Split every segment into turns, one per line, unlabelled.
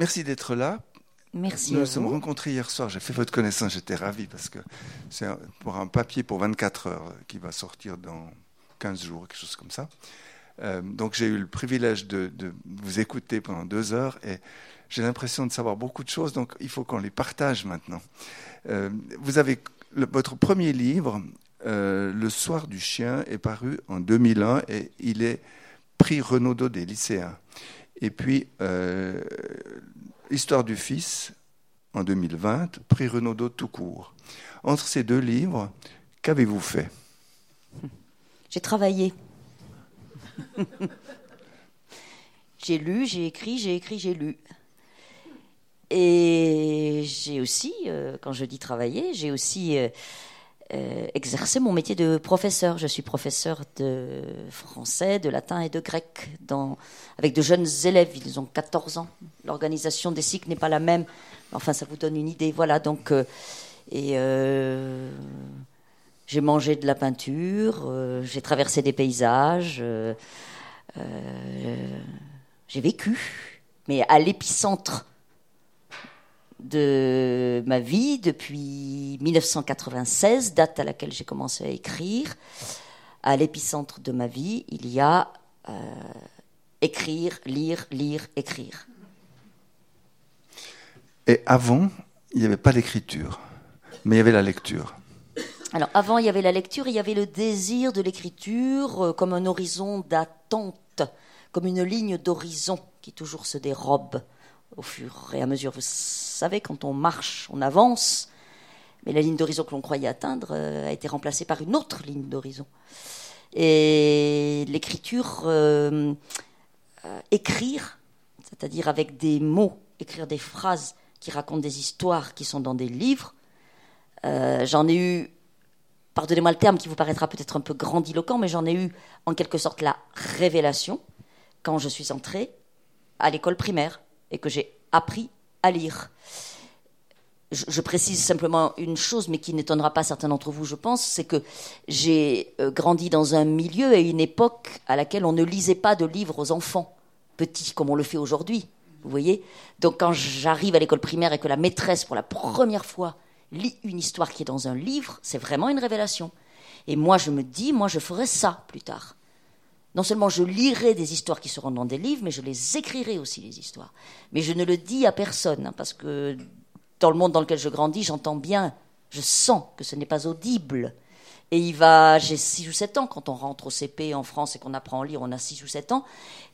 merci d'être là.
Merci.
Nous nous sommes rencontrés hier soir. J'ai fait votre connaissance. J'étais ravi parce que c'est pour un papier pour 24 heures qui va sortir dans 15 jours, quelque chose comme ça. Euh, donc j'ai eu le privilège de, de vous écouter pendant deux heures et j'ai l'impression de savoir beaucoup de choses. Donc il faut qu'on les partage maintenant. Euh, vous avez le- votre premier livre, euh, Le soir du chien, est paru en 2001 et il est prix Renaudot des lycéens. Et puis euh, Histoire du fils en 2020, prix Renaudot tout court. Entre ces deux livres, qu'avez-vous fait?
J'ai travaillé. j'ai lu, j'ai écrit, j'ai écrit, j'ai lu. Et j'ai aussi, euh, quand je dis travailler, j'ai aussi euh, euh, exercé mon métier de professeur. Je suis professeur de français, de latin et de grec avec de jeunes élèves. Ils ont 14 ans. L'organisation des cycles n'est pas la même. Enfin, ça vous donne une idée. Voilà, donc. euh, et. euh, j'ai mangé de la peinture, j'ai traversé des paysages, j'ai vécu, mais à l'épicentre de ma vie depuis 1996, date à laquelle j'ai commencé à écrire. À l'épicentre de ma vie, il y a euh, écrire, lire, lire, écrire.
Et avant, il n'y avait pas l'écriture, mais il y avait la lecture.
Alors avant, il y avait la lecture, il y avait le désir de l'écriture euh, comme un horizon d'attente, comme une ligne d'horizon qui toujours se dérobe au fur et à mesure. Vous savez, quand on marche, on avance, mais la ligne d'horizon que l'on croyait atteindre euh, a été remplacée par une autre ligne d'horizon. Et l'écriture, euh, euh, écrire, c'est-à-dire avec des mots, écrire des phrases qui racontent des histoires qui sont dans des livres, j'en ai eu pardonnez-moi le terme qui vous paraîtra peut-être un peu grandiloquent, mais j'en ai eu en quelque sorte la révélation quand je suis entrée à l'école primaire et que j'ai appris à lire. Je, précise simplement une chose, mais qui n'étonnera pas certains d'entre vous, je pense, c'est que j'ai euh, grandi dans un milieu et une époque à laquelle on ne lisait pas de livres aux enfants petits comme on le fait aujourd'hui. Vous voyez Donc quand j'arrive à l'école primaire et que la maîtresse, pour la première fois, lit une histoire qui est dans un livre, c'est vraiment une révélation. Et moi, je me dis, moi, je ferai ça plus tard. Non seulement je lirai des histoires qui seront dans des livres, mais je les écrirai aussi, les histoires. Mais je ne le dis à personne, hein, parce que dans le monde dans lequel je grandis, j'entends bien, je sens que ce n'est pas audible. Et il va, j'ai 6 ou 7 ans, quand on rentre au CP en France et qu'on apprend à lire, on a 6 ou 7 ans,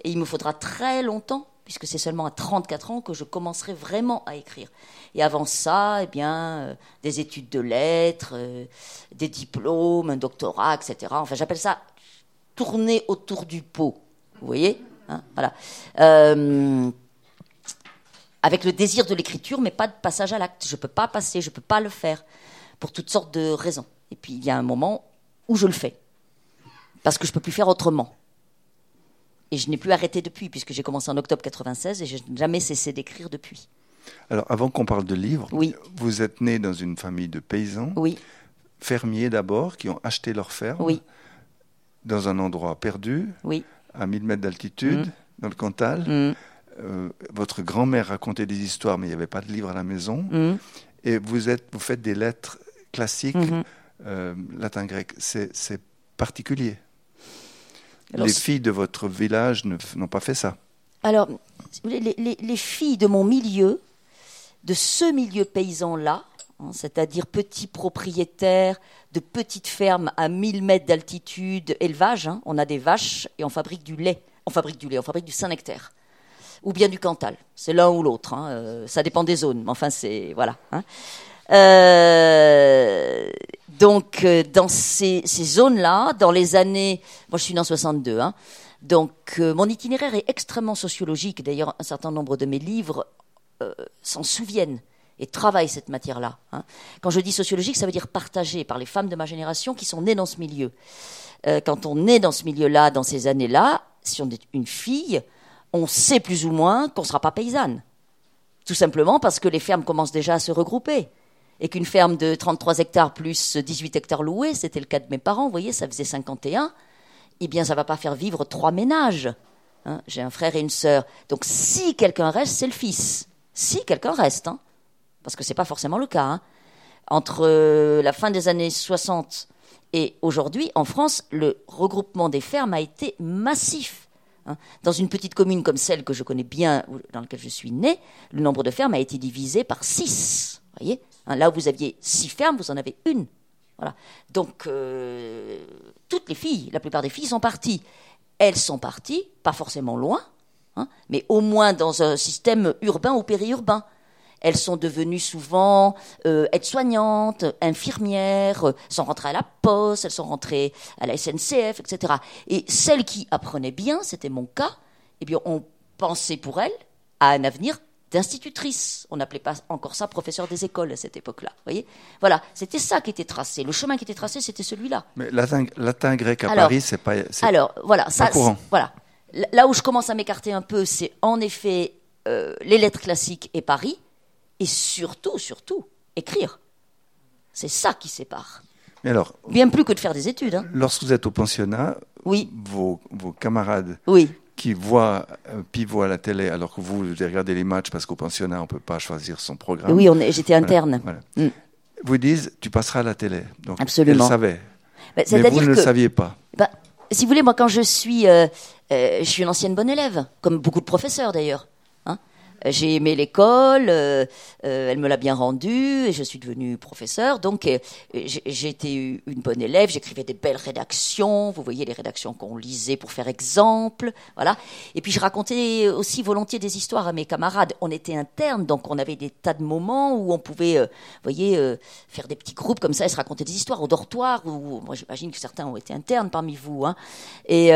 et il me faudra très longtemps, puisque c'est seulement à 34 ans que je commencerai vraiment à écrire. Et avant ça, eh bien, euh, des études de lettres, euh, des diplômes, un doctorat, etc. Enfin, j'appelle ça tourner autour du pot. Vous voyez Hein, Voilà. Euh, avec le désir de l'écriture, mais pas de passage à l'acte. Je ne peux pas passer, je ne peux pas le faire, pour toutes sortes de raisons. Et puis, il y a un moment où je le fais, parce que je ne peux plus faire autrement. Et je n'ai plus arrêté depuis, puisque j'ai commencé en octobre 96 et je n'ai jamais cessé d'écrire depuis.
Alors, avant qu'on parle de livres,
Oui.
vous êtes né dans une famille de paysans,
Oui,
fermiers d'abord, qui ont acheté leur ferme
oui,
dans un endroit perdu,
oui.
à 1000 mètres d'altitude, dans le Cantal.
Mm,
Euh, votre grand-mère racontait des histoires, mais il n'y avait pas de livre à la maison.
mm,
Et vous, êtes, vous faites des lettres classiques,
mhm.
euh, latin-grec. C'est c'est particulier.
Alors,
les filles de votre village n'ont pas fait ça.
Alors, les, les- les filles de mon milieu, de ce milieu paysan-là, c'est-à-dire petits propriétaires de petites fermes à 1000 mètres d'altitude, élevage, hein, on a des vaches et on fabrique du lait. On fabrique du lait, on fabrique du Saint-Nectaire. Ou bien du Cantal. C'est l'un ou l'autre. hein, euh, ça dépend des zones. Mais enfin, c'est. Voilà. hein. Euh, donc, euh, dans ces, zones-là, dans les années. Moi, je suis né en 62. Hein, donc, mon itinéraire est extrêmement sociologique. D'ailleurs, un certain nombre de mes livres s'en souviennent et travaillent cette matière-là. hein. Quand je dis sociologique, ça veut dire partagé par les femmes de ma génération qui sont nées dans ce milieu. Euh, quand on est dans ce milieu-là, dans ces années-là, si on est une fille, on sait plus ou moins qu'on ne sera pas paysanne. Tout simplement parce que les fermes commencent déjà à se regrouper. Et qu'une ferme de 33 hectares plus 18 hectares loués, c'était le cas de mes parents, vous voyez, ça faisait 51, eh bien, ça ne va pas faire vivre trois ménages. hein. J'ai un frère et une sœur. Donc, si quelqu'un reste, c'est le fils. Si quelqu'un reste, hein, parce que c'est pas forcément le cas. hein. Entre euh, la fin des années 60 et aujourd'hui, en France, le regroupement des fermes a été massif. hein. Dans une petite commune comme celle que je connais bien, dans laquelle je suis né, le nombre de fermes a été divisé par six. Voyez Hein, Là où vous aviez six fermes, vous en avez une. Voilà. Donc, euh, toutes les filles, la plupart des filles sont parties. Elles sont parties, pas forcément loin, mais au moins dans un système urbain ou périurbain. Elles sont devenues souvent euh, aides-soignantes, infirmières, euh, sont rentrées à la poste, elles sont rentrées à la SNCF, etc. Et celles qui apprenaient bien, c'était mon cas, eh bien, on pensait pour elles à un avenir d'institutrice. On n'appelait pas encore ça professeur des écoles à cette époque-là. voyez? Voilà, c'était ça qui était tracé. Le chemin qui était tracé, c'était celui-là.
Mais latin, latin grec à
Alors-
Paris, c'est pas.
Alors, voilà, ça,
courant.
voilà. Là où je commence à m'écarter un peu, c'est en effet euh, les lettres classiques et Paris, et surtout, surtout, écrire. C'est ça qui sépare.
Mais alors,
Bien plus que de faire des études. hein.
lorsque vous êtes au pensionnat,
Oui,
vos, vos camarades
oui,
qui voient un pivot à la télé, alors que vous, vous regardez les matchs parce qu'au pensionnat, on ne peut pas choisir son programme.
oui, j'étais interne.
voilà.
Mm.
Vous disent, tu passeras à la télé. Donc,
Absolument.
Elle savait.
Bah,
Mais vous ne
que,
le saviez pas.
bah, si vous voulez, moi, quand je suis, euh, euh, je suis une ancienne bonne élève, comme beaucoup de professeurs d'ailleurs. J'ai aimé l'école, euh, euh, elle me l'a bien rendue, et je suis devenue professeur. Donc, euh, été une bonne élève, j'écrivais des belles rédactions, vous voyez les rédactions qu'on lisait pour faire exemple, voilà. Et puis, je racontais aussi volontiers des histoires à mes camarades. On était internes, donc on avait des tas de moments où on pouvait, euh, vous voyez, euh, faire des petits groupes comme ça et se raconter des histoires au dortoir. Où, moi, j'imagine que certains ont été internes parmi vous. Hein. Et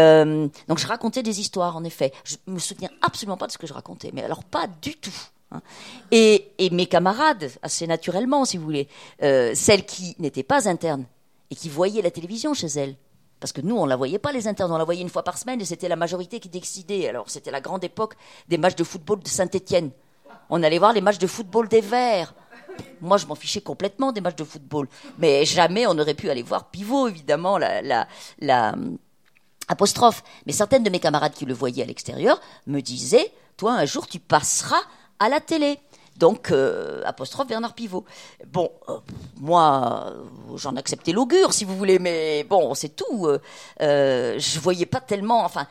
donc, je racontais des histoires, en effet. Je me souviens absolument pas de ce que je racontais, mais alors pas du tout. hein. Et, mes camarades, assez naturellement, si vous voulez, euh, celles qui n'étaient pas internes et qui voyaient la télévision chez elles. Parce que nous, on la voyait pas, les internes, on la voyait une fois par semaine et c'était la majorité qui décidait. Alors, c'était la grande époque des matchs de football de Saint-Étienne. On allait voir les matchs de football des Verts. Moi, je m'en fichais complètement des matchs de football. Mais jamais on aurait pu aller voir Pivot, évidemment, la, Mais certaines de mes camarades qui le voyaient à l'extérieur me disaient Toi, un jour, tu passeras à la télé. Donc, euh, apostrophe Bernard Pivot. Bon, euh, moi, j'en acceptais l'augure, si vous voulez, mais bon, c'est tout. Euh, je voyais pas tellement. Enfin,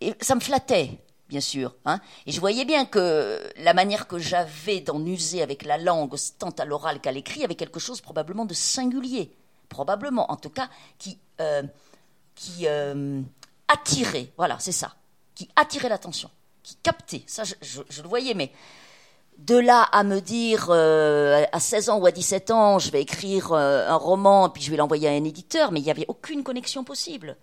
et ça me flattait, bien sûr. Hein, et je voyais bien que la manière que j'avais d'en user avec la langue, tant à l'oral qu'à l'écrit, avait quelque chose probablement de singulier. Probablement, en tout cas, qui. Qui euh, attirait, voilà, c'est ça, qui attirait l'attention, qui captait. Ça, je, le voyais, mais de là à me dire euh, à 16 ans ou à 17 ans, je vais écrire euh, un roman puis je vais l'envoyer à un éditeur, mais il n'y avait aucune connexion possible.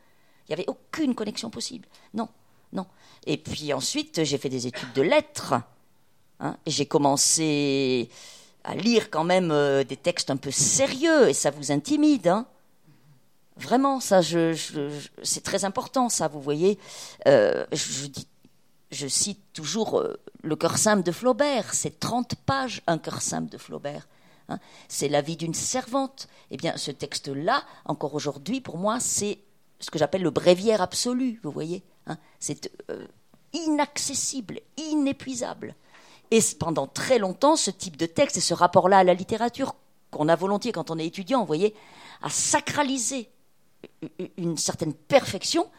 Il n'y avait aucune connexion possible. Non, non. Et puis ensuite, j'ai fait des études de lettres. hein, et j'ai commencé à lire quand même des textes un peu sérieux, et ça vous intimide. Hein Vraiment, ça, c'est très important, ça, vous voyez. Euh, je, cite toujours euh, le cœur simple de Flaubert. C'est 30 pages, un cœur simple de Flaubert. hein. c'est la vie d'une servante. Eh bien, ce texte-là, encore aujourd'hui, pour moi, c'est ce que j'appelle le bréviaire absolu, vous voyez. hein. c'est euh, inaccessible, inépuisable. Et pendant très longtemps, ce type de texte et ce rapport-là à la littérature, qu'on a volontiers quand on est étudiant, vous voyez, a sacralisé une certaine perfection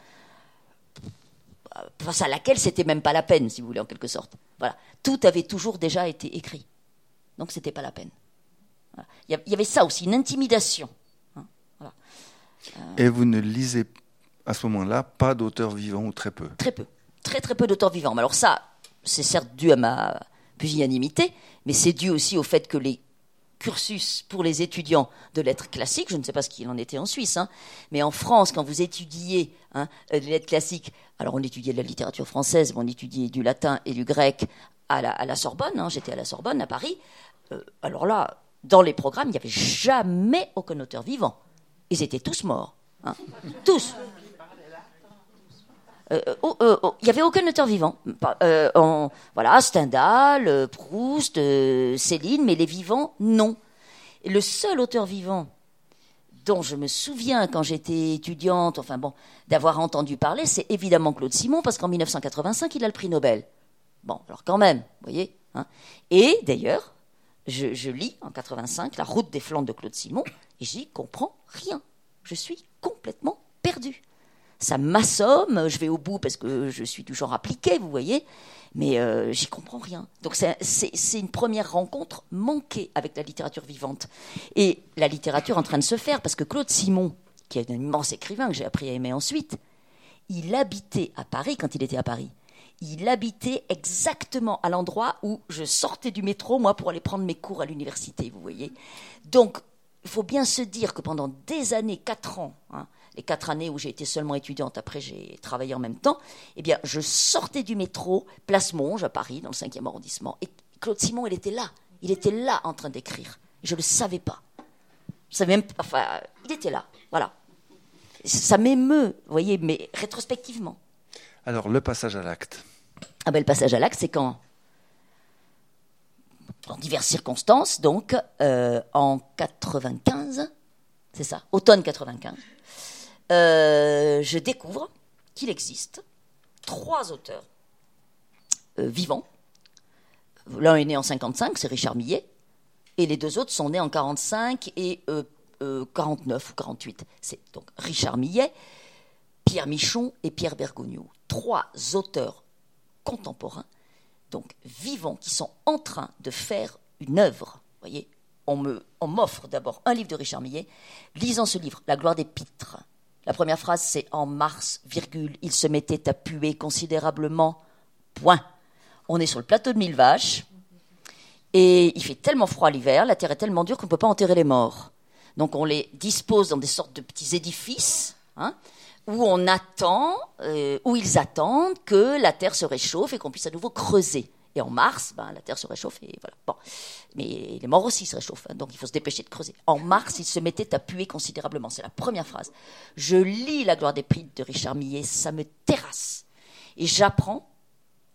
euh, face à laquelle c'était même pas la peine, si vous voulez, en quelque sorte. Voilà. Tout avait toujours déjà été écrit. Donc c'était pas la peine. Voilà. Il y avait ça aussi, une intimidation. hein. Voilà.
Et vous ne lisez à ce moment-là pas d'auteurs vivants ou très peu?
Très peu. Très très peu d'auteurs vivants. Mais alors ça, c'est certes dû à ma pusillanimité, mais c'est dû aussi au fait que les cursus pour les étudiants de lettres classiques, je ne sais pas ce qu'il en était en Suisse, hein, mais en France, quand vous étudiez hein, euh, les lettres classiques, alors on étudiait de la littérature française, mais on étudiait du latin et du grec à la, Sorbonne, hein, j'étais à la Sorbonne, à Paris, Euh, alors là, dans les programmes, il n'y avait jamais aucun auteur vivant. Ils étaient tous morts. Tous. Euh, oh, euh, oh, Il n'y avait aucun auteur vivant. Euh, voilà, Stendhal, Proust, Céline, mais les vivants, non. Le seul auteur vivant dont je me souviens quand j'étais étudiante, enfin bon, d'avoir entendu parler, c'est évidemment Claude Simon, parce qu'en 1985, il a le prix Nobel. Bon, alors quand même, vous voyez. Hein. Et d'ailleurs, je, lis en 85 La route des Flandres de Claude Simon et j'y comprends rien. Je suis complètement perdu. Ça m'assomme, je vais au bout parce que je suis du genre appliqué, vous voyez, mais euh, j'y comprends rien. Donc c'est une première rencontre manquée avec la littérature vivante. Et la littérature en train de se faire, parce que Claude Simon, qui est un immense écrivain que j'ai appris à aimer ensuite, il habitait à Paris quand il était à Paris. Il habitait exactement à l'endroit où je sortais du métro, moi, pour aller prendre mes cours à l'université, vous voyez. Donc, il faut bien se dire que pendant des années, quatre ans, hein, les quatre années où j'ai été seulement étudiante, après j'ai travaillé en même temps, eh bien, je sortais du métro, place Monge, à Paris, dans le 5e arrondissement, et Claude Simon, il était là. Il était là en train d'écrire. Je ne le savais pas. Je savais même, enfin, il était là. Voilà. Ça m'émeut, vous voyez, mais rétrospectivement.
Alors, le passage à l'acte.
Ah ben, le passage à l'acte, c'est quand dans diverses circonstances, donc euh, en 95, c'est ça, automne 95, euh, je découvre qu'il existe trois auteurs euh, vivants. L'un est né en 55, c'est Richard Millet, et les deux autres sont nés en 45 et 49 ou 48. C'est donc Richard Millet, Pierre Michon et Pierre Bergogneau. Trois auteurs contemporains donc vivants, qui sont en train de faire une œuvre. voyez, on m'offre d'abord un livre de Richard Millet. Lisant ce livre, La gloire des pitres. La première phrase, c'est en mars, virgule, il se mettait à puer considérablement. Point. On est sur le plateau de Mille Vaches. Et il fait tellement froid l'hiver, la terre est tellement dure qu'on ne peut pas enterrer les morts. Donc on les dispose dans des sortes de petits édifices. Hein, où on attend, euh, où ils attendent que la Terre se réchauffe et qu'on puisse à nouveau creuser. Et en mars, ben, la Terre se réchauffe et voilà. Mais les morts aussi se réchauffent, hein, donc il faut se dépêcher de creuser. En mars, ils se mettaient à puer considérablement. C'est la première phrase. Je lis La gloire des prix de Richard Millet, ça me terrasse. Et j'apprends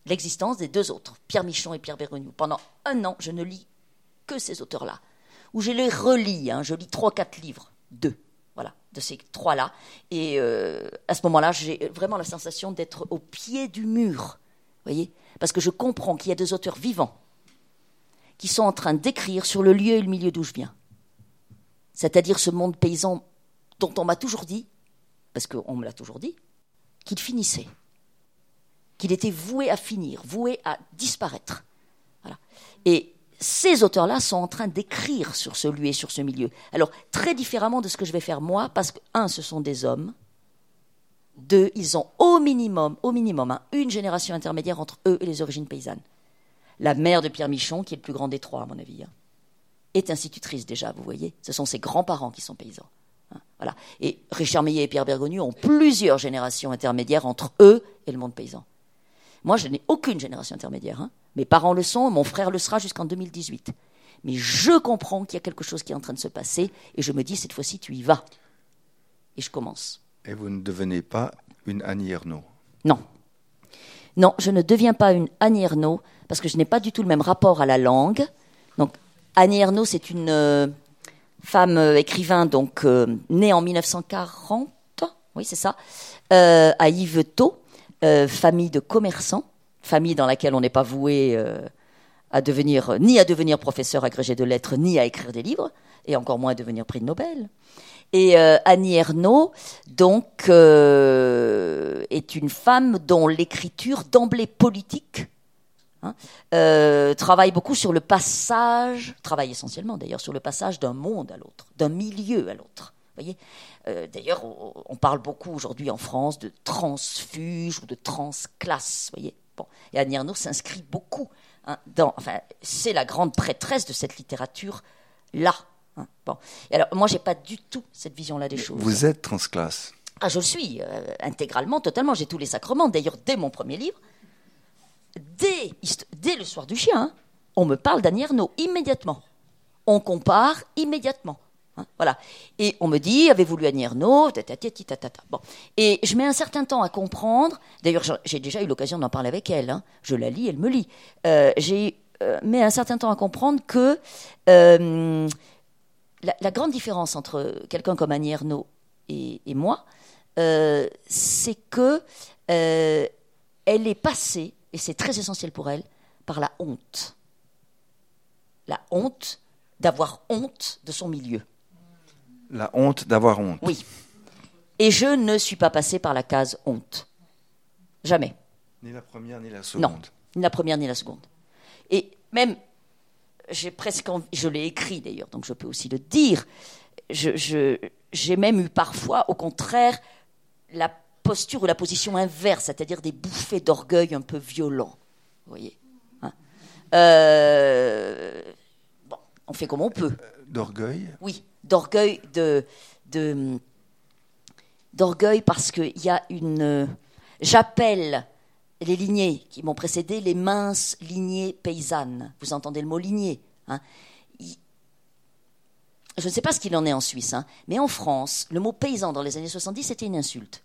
l'existence des deux autres, Pierre Michon et Pierre Bergogneau. Pendant un an, je ne lis que ces auteurs-là. Ou je les relis, hein, je lis trois, quatre livres, deux voilà, de ces trois-là. Et euh, à ce moment-là, j'ai vraiment la sensation d'être au pied du mur, voyez, parce que je comprends qu'il y a des auteurs vivants qui sont en train d'écrire sur le lieu et le milieu d'où je viens, c'est-à-dire ce monde paysan dont on m'a toujours dit, parce qu'on me l'a toujours dit, qu'il finissait, qu'il était voué à finir, voué à disparaître. Et ces auteurs-là sont en train d'écrire sur ce lieu et sur ce milieu. Alors, très différemment de ce que je vais faire moi, parce que, un, ce sont des hommes, deux, ils ont au minimum, au minimum, hein, une génération intermédiaire entre eux et les origines paysannes. La mère de Pierre Michon, qui est le plus grand des trois, à mon avis, hein, est institutrice déjà, vous voyez. Ce sont ses grands-parents qui sont paysans. Hein, voilà. Et Richard Millet et Pierre Bergogneau ont plusieurs générations intermédiaires entre eux et le monde paysan. Moi, je n'ai aucune génération intermédiaire. Mes parents le sont, mon frère le sera jusqu'en 2018. Mais je comprends qu'il y a quelque chose qui est en train de se passer et je me dis, cette fois-ci, tu y vas. Et je commence.
Et vous ne devenez pas une Annie Ernaux?
Non. Non, je ne deviens pas une Annie Ernaux parce que je n'ai pas du tout le même rapport à la langue. Donc, Annie Ernaux, c'est une euh, femme euh, écrivain donc euh, née en 1940, oui c'est ça, à Yvetot, famille de commerçants famille dans laquelle on n'est pas voué à devenir, ni à devenir professeur agrégé de lettres, ni à écrire des livres, et encore moins à devenir prix de Nobel. Et Annie Ernaux, donc, est une femme dont l'écriture, d'emblée politique, hein, travaille beaucoup sur le passage, travaille essentiellement d'ailleurs sur le passage d'un monde à l'autre, d'un milieu à l'autre. Voyez D'ailleurs, on parle beaucoup aujourd'hui en France de transfuge ou de transclasse. Voyez Bon. Et Annie Ernaux s'inscrit beaucoup hein, dans. Enfin, c'est la grande prêtresse de cette littérature-là. Hein. Bon. Et alors, moi, j'ai pas du tout cette vision-là des choses.
Vous êtes transclasse
Ah, je le suis, euh, intégralement, totalement. J'ai tous les sacrements. D'ailleurs, dès mon premier livre, dès, le soir du chien, hein, on me parle d'Annie Ernaux immédiatement. On compare immédiatement. Hein, voilà. Et on me dit, avez-vous lu Annie Ernaux Bon. Et je mets un certain temps à comprendre. D'ailleurs, j'ai déjà eu l'occasion d'en parler avec elle. Hein. Je la lis, elle me lit. Euh, j'ai euh, mis un certain temps à comprendre que euh, la, grande différence entre quelqu'un comme Annie Ernaux et, moi, c'est que elle est passée et c'est très essentiel pour elle, par la honte. La honte d'avoir honte de son milieu.
La honte d'avoir honte.
Oui. Et je ne suis pas passée par la case honte. Jamais.
Ni la première ni la
Non,
seconde.
ni la première ni la seconde. Et même, j'ai presque, envie- je l'ai écrit d'ailleurs, donc je peux aussi le dire. Je- je- j'ai même eu parfois, au contraire, la posture ou la position inverse, c'est-à-dire des bouffées d'orgueil un peu violents. Vous voyez hein. Euh, Bon, on fait comme on peut.
D'orgueil?
Oui, d'orgueil de, de d'orgueil parce qu'il y a une j'appelle les lignées qui m'ont précédé les minces lignées paysannes. Vous entendez le mot lignée hein? Je ne sais pas ce qu'il en est en Suisse, hein, mais en France, le mot paysan dans les années 70 c'était une insulte.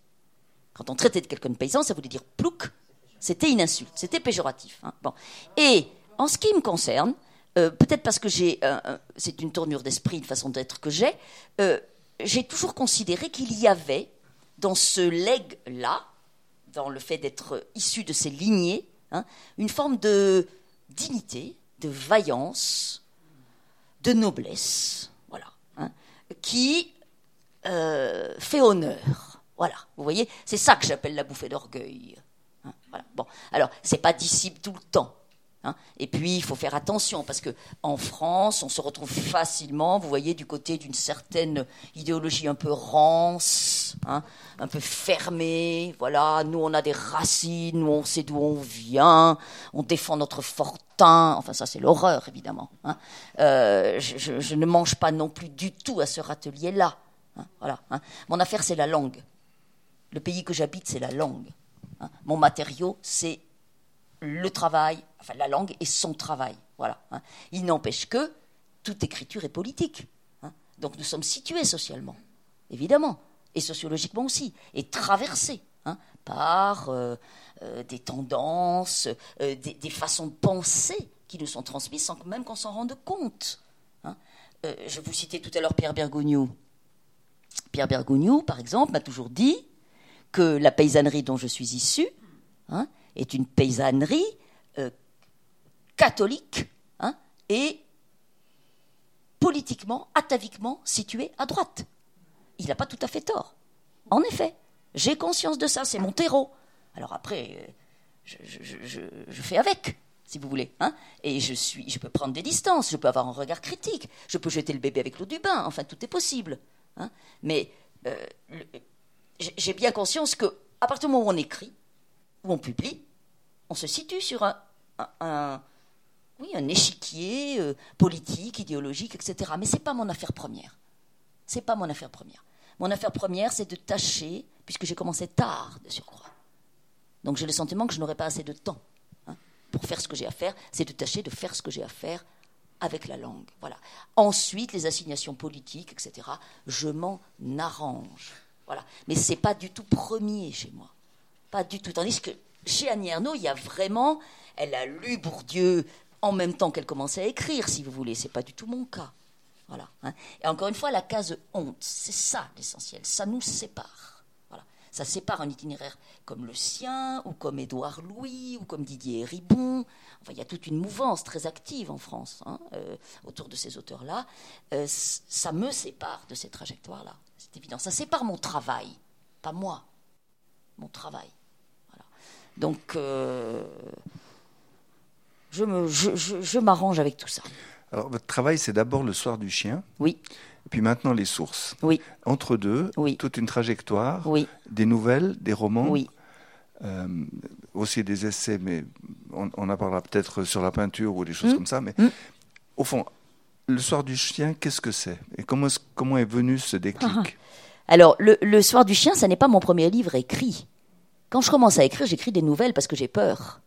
Quand on traitait de quelqu'un de paysan, ça voulait dire plouc. C'était une insulte, c'était péjoratif. hein. Et en ce qui me concerne, euh, peut-être parce que j'ai, euh, euh, c'est une tournure d'esprit, une façon d'être que j'ai, j'ai toujours considéré qu'il y avait dans ce legs-là, dans le fait d'être issu de ces lignées, hein, une forme de dignité, de vaillance, de noblesse, voilà, hein, qui fait honneur. Voilà, vous voyez, c'est ça que j'appelle la bouffée d'orgueil. Hein, voilà. Bon, alors c'est pas disciple tout le temps. hein. Et puis il faut faire attention parce que en France, on se retrouve facilement, vous voyez, du côté d'une certaine idéologie un peu rance, hein, un peu fermée. Voilà, nous on a des racines, nous on sait d'où on vient, on défend notre fortin. Enfin ça c'est l'horreur évidemment. hein. Euh, je, je- ne mange pas non plus du tout à ce râtelier-là. voilà. Mon affaire c'est la langue. Le pays que j'habite, c'est la langue. hein. Mon matériau, c'est le travail, enfin la langue et son travail. Voilà. hein. Il n'empêche que toute écriture est politique. hein. Donc nous sommes situés socialement, évidemment, et sociologiquement aussi, et traversés par euh, euh, des tendances, euh, des, façons de penser qui nous sont transmises sans même qu'on s'en rende compte. je vous citais tout à l'heure Pierre Bergogneau. Pierre Bergogneau, par exemple, m'a toujours dit que la paysannerie dont je suis issu hein, est une paysannerie euh, catholique hein, et politiquement, ataviquement située à droite. Il n'a pas tout à fait tort. En effet, j'ai conscience de ça, c'est mon terreau. Alors après, euh, je, fais avec, si vous voulez. hein. et je, suis, je peux prendre des distances, je peux avoir un regard critique, je peux jeter le bébé avec l'eau du bain, enfin tout est possible. Mais euh, j'ai bien conscience que à partir du moment où on écrit, où on publie, on se situe sur un, oui, un échiquier euh, politique, idéologique, etc. Mais c'est pas mon affaire première. C'est pas mon affaire première. Mon affaire première, c'est de tâcher, puisque j'ai commencé tard de surcroît. Donc j'ai le sentiment que je n'aurai pas assez de temps hein, pour faire ce que j'ai à faire. C'est de tâcher de faire ce que j'ai à faire avec la langue. Voilà. Ensuite, les assignations politiques, etc. Je m'en arrange. Voilà. Mais c'est pas du tout premier chez moi. Pas du tout. Tandis que chez Annie Ernaux, il y a vraiment. Elle a lu Bourdieu en même temps qu'elle commençait à écrire, si vous voulez. C'est pas du tout mon cas. Voilà. hein. Et encore une fois, la case honte, c'est ça l'essentiel. Ça nous sépare. Voilà. Ça sépare un itinéraire comme le sien, ou comme Édouard Louis, ou comme Didier Ribon. Enfin, il y a toute une mouvance très active en France hein, euh, autour de ces auteurs-là. Euh, ça me sépare de ces trajectoires-là. C'est évident. Ça sépare mon travail, pas moi. Mon travail. Voilà. Donc, euh, je me- je- je- je m'arrange avec tout ça.
Alors, votre travail, c'est d'abord le soir du chien,
Oui,
et puis maintenant les sources.
oui,
Entre deux,
Oui.
toute une trajectoire,
oui,
des nouvelles, des romans,
oui.
euh, aussi des essais, mais on, on en parlera peut-être sur la peinture ou des choses
Mm.
comme ça. Mais
Mm.
au fond, le soir du chien, qu'est-ce que c'est? Et comment, est-ce- comment est venu ce déclic?
Alors, le, Soir du chien, ça n'est pas mon premier livre écrit. Quand je commence à écrire, j'écris des nouvelles parce que j'ai peur.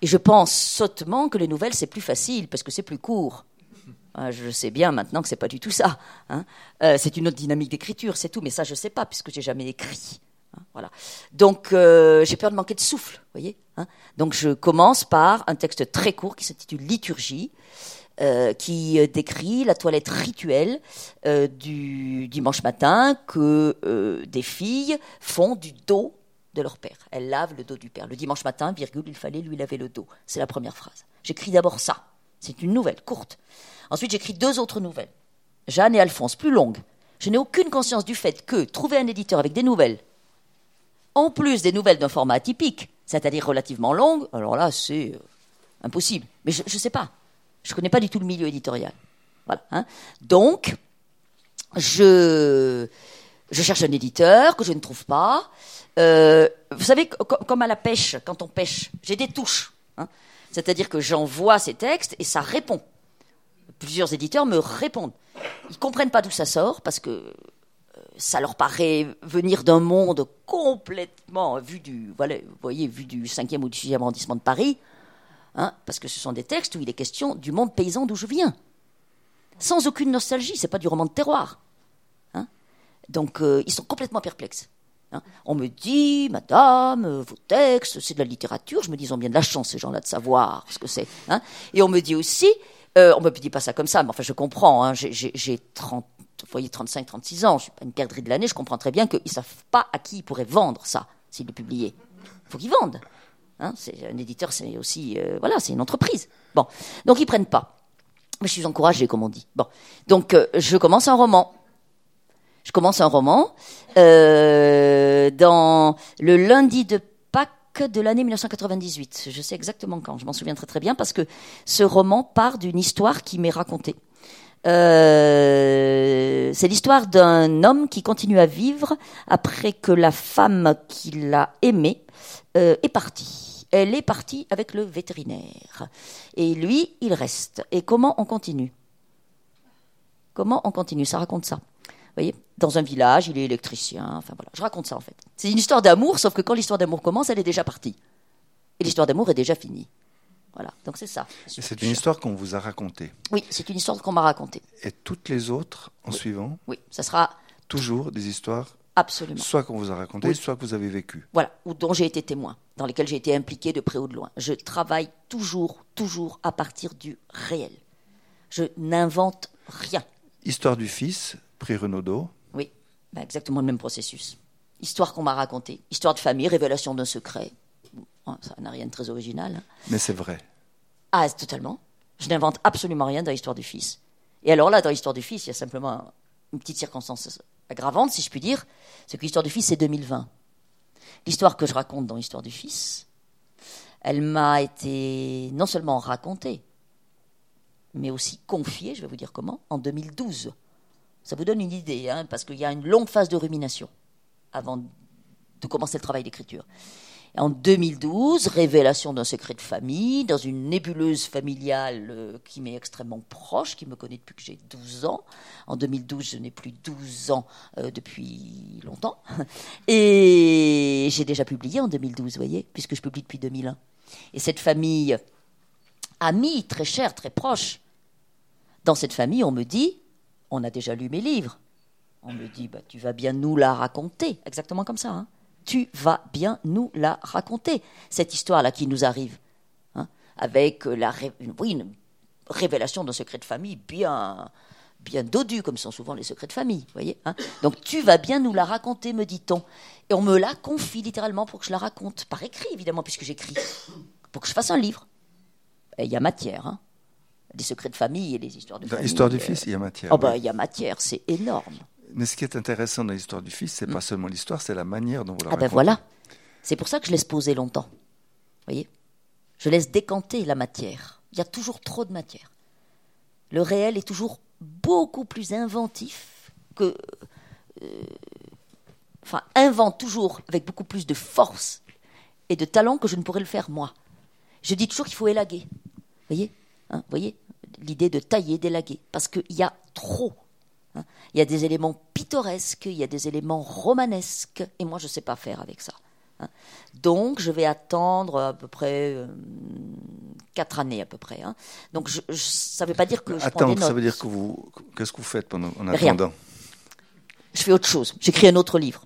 Et je pense sottement que les nouvelles, c'est plus facile parce que c'est plus court. Ah, Je sais bien maintenant que c'est pas du tout ça. hein. Euh, c'est une autre dynamique d'écriture, c'est tout. Mais ça, je sais pas puisque j'ai jamais écrit. hein, voilà. Donc, euh, j'ai peur de manquer de souffle, voyez. hein. Donc, je commence par un texte très court qui s'intitule Liturgie, euh, qui euh, décrit la toilette rituelle euh, du dimanche matin que des filles font du dos de leur père. Elle lave le dos du père. Le dimanche matin, virgule, il fallait lui laver le dos. C'est la première phrase. J'écris d'abord ça. C'est une nouvelle, courte. Ensuite, j'écris deux autres nouvelles. Jeanne et Alphonse, plus longues. Je n'ai aucune conscience du fait que trouver un éditeur avec des nouvelles, en plus des nouvelles d'un format atypique, c'est-à-dire relativement longues, alors là, c'est impossible. Mais je ne sais pas. Je ne connais pas du tout le milieu éditorial. Voilà. Hein. Donc, je, cherche un éditeur que je ne trouve pas. Euh, vous savez, comme à la pêche, quand on pêche, j'ai des touches. Hein. C'est-à-dire que j'envoie ces textes et ça répond. Plusieurs éditeurs me répondent. Ils ne comprennent pas d'où ça sort parce que euh, ça leur paraît venir d'un monde complètement vu du, voilà, vous voyez, vu du 5e ou du 6e arrondissement de Paris, hein, parce que ce sont des textes où il est question du monde paysan d'où je viens, sans aucune nostalgie. C'est pas du roman de terroir. Hein. Donc euh, ils sont complètement perplexes. Hein. On me dit, madame, euh, vos textes, c'est de la littérature. Je me dis, ils ont bien de la chance, ces gens-là, de savoir ce que c'est. Hein. Et on me dit aussi, euh, on me dit pas ça comme ça, mais enfin, je comprends. Hein. J'ai 30, vous voyez, 35, 36 ans. Je suis pas une perdrix de l'année. Je comprends très bien qu'ils savent pas à qui ils pourraient vendre ça, s'ils le publiaient. Il faut qu'ils vendent. C'est un éditeur, c'est aussi, euh, voilà, c'est une entreprise. Bon, donc ils prennent pas. Mais je suis encouragée, comme on dit. Bon, donc je commence un roman. Je commence un roman euh, dans le lundi de Pâques de l'année 1998. Je sais exactement quand, je m'en souviens très très bien parce que ce roman part d'une histoire qui m'est racontée. Euh, c'est l'histoire d'un homme qui continue à vivre après que la femme qu'il a aimée euh, est partie. Elle est partie avec le vétérinaire. Et lui, il reste. Et comment on continue? Comment on continue? Ça raconte ça voyez, dans un village, il est électricien. Enfin voilà, je raconte ça en fait. C'est une histoire d'amour, sauf que quand l'histoire d'amour commence, elle est déjà partie. Et l'histoire d'amour est déjà finie. Voilà, donc c'est ça.
C'est une histoire qu'on vous a racontée.
Oui, c'est une histoire qu'on m'a racontée.
Et toutes les autres, en suivant
Oui, ça sera.
Toujours des histoires
Absolument.
Soit qu'on vous a racontées, soit que vous avez vécu.
Voilà, ou dont j'ai été témoin, dans lesquelles j'ai été impliqué de près ou de loin. Je travaille toujours, toujours à partir du réel. Je n'invente rien.
Histoire du fils, prix Renaudot.
Oui, bah, exactement le même processus. Histoire qu'on m'a racontée, histoire de famille, révélation d'un secret. ça n'a rien de très original. Hein.
Mais c'est vrai.
Ah, totalement. Je n'invente absolument rien dans l'histoire du fils. Et alors là, dans l'histoire du fils, il y a simplement une petite circonstance aggravante, si je puis dire, c'est que l'histoire du fils, c'est 2020. L'histoire que je raconte dans l'histoire du fils, elle m'a été non seulement racontée, mais aussi confiée, je vais vous dire comment, en 2012. Ça vous donne une idée, hein, parce qu'il y a une longue phase de rumination avant de commencer le travail d'écriture. En 2012, révélation d'un secret de famille, dans une nébuleuse familiale euh, qui m'est extrêmement proche, qui me connaît depuis que j'ai 12 ans. En 2012, je n'ai plus 12 ans euh, depuis longtemps. Et j'ai déjà publié en 2012, vous voyez, puisque je publie depuis 2001. Et cette famille amie, très chère, très proche, dans cette famille, on me dit, on a déjà lu mes livres. On me dit, bah, tu vas bien nous la raconter. Exactement comme ça. Hein. Tu vas bien nous la raconter. Cette histoire-là qui nous arrive. Hein, avec la une révélation d'un secret de famille bien, bien dodu, comme sont souvent les secrets de famille. Voyez hein. Donc tu vas bien nous la raconter, me dit-on. Et on me la confie littéralement pour que je la raconte. Par écrit, évidemment, puisque j'écris. Pour que je fasse un livre. Il y a matière. Hein des secrets de famille et les histoires de
dans
famille.
L'histoire du fils, il y a matière.
Oh bah, il y a matière, c'est énorme.
Mais ce qui est intéressant dans l'histoire du fils, c'est n'est mm. pas seulement l'histoire, c'est la manière dont vous la
ah ben voilà. C'est pour ça que je laisse poser longtemps. Vous voyez? Je laisse décanter la matière. Il y a toujours trop de matière. Le réel est toujours beaucoup plus inventif que. Euh, enfin, invente toujours avec beaucoup plus de force et de talent que je ne pourrais le faire moi. Je dis toujours qu'il faut élaguer. Vous voyez? Hein, vous voyez? L'idée de tailler, d'élaguer. Parce qu'il y a trop. Hein. Il y a des éléments pittoresques, il y a des éléments romanesques, et moi je ne sais pas faire avec ça. Hein. Donc je vais attendre à peu près euh, quatre années à peu près. Donc je, ça ne veut pas dire que je
Attends, ça veut dire que vous qu'est-ce que vous faites pendant en attendant?
Je fais autre chose. J'écris un autre livre.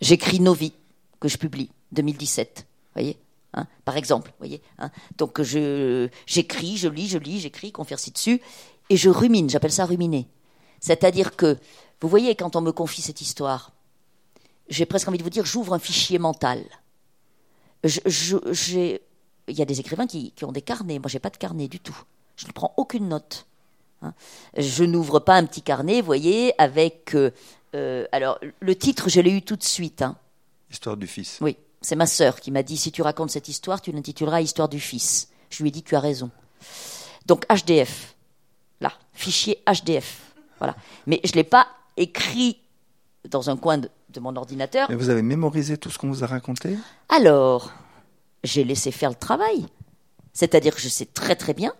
J'écris Novi que je publie 2017. Voyez Hein, par exemple, voyez. Hein. Donc je j'écris, je lis, je lis, j'écris, confère-ci dessus, et je rumine. J'appelle ça ruminer. C'est-à-dire que, vous voyez, quand on me confie cette histoire, j'ai presque envie de vous dire, j'ouvre un fichier mental. Je- il y a des écrivains qui, qui ont des carnets. Moi, j'ai pas de carnet du tout. Je ne prends aucune note. hein. Je n'ouvre pas un petit carnet, vous voyez, avec. euh, euh, alors, le titre, je l'ai eu tout de suite. hein.
Histoire du fils.
Oui, c'est ma sœur qui m'a dit si tu racontes cette histoire, tu l'intituleras Histoire du fils. Je lui ai dit tu as raison. Donc HDF, là, fichier HDF, voilà. Mais je l'ai pas écrit dans un coin de, de mon ordinateur.
Mais vous avez mémorisé tout ce qu'on vous a raconté?
Alors, j'ai laissé faire le travail. C'est-à-dire que je sais très très bien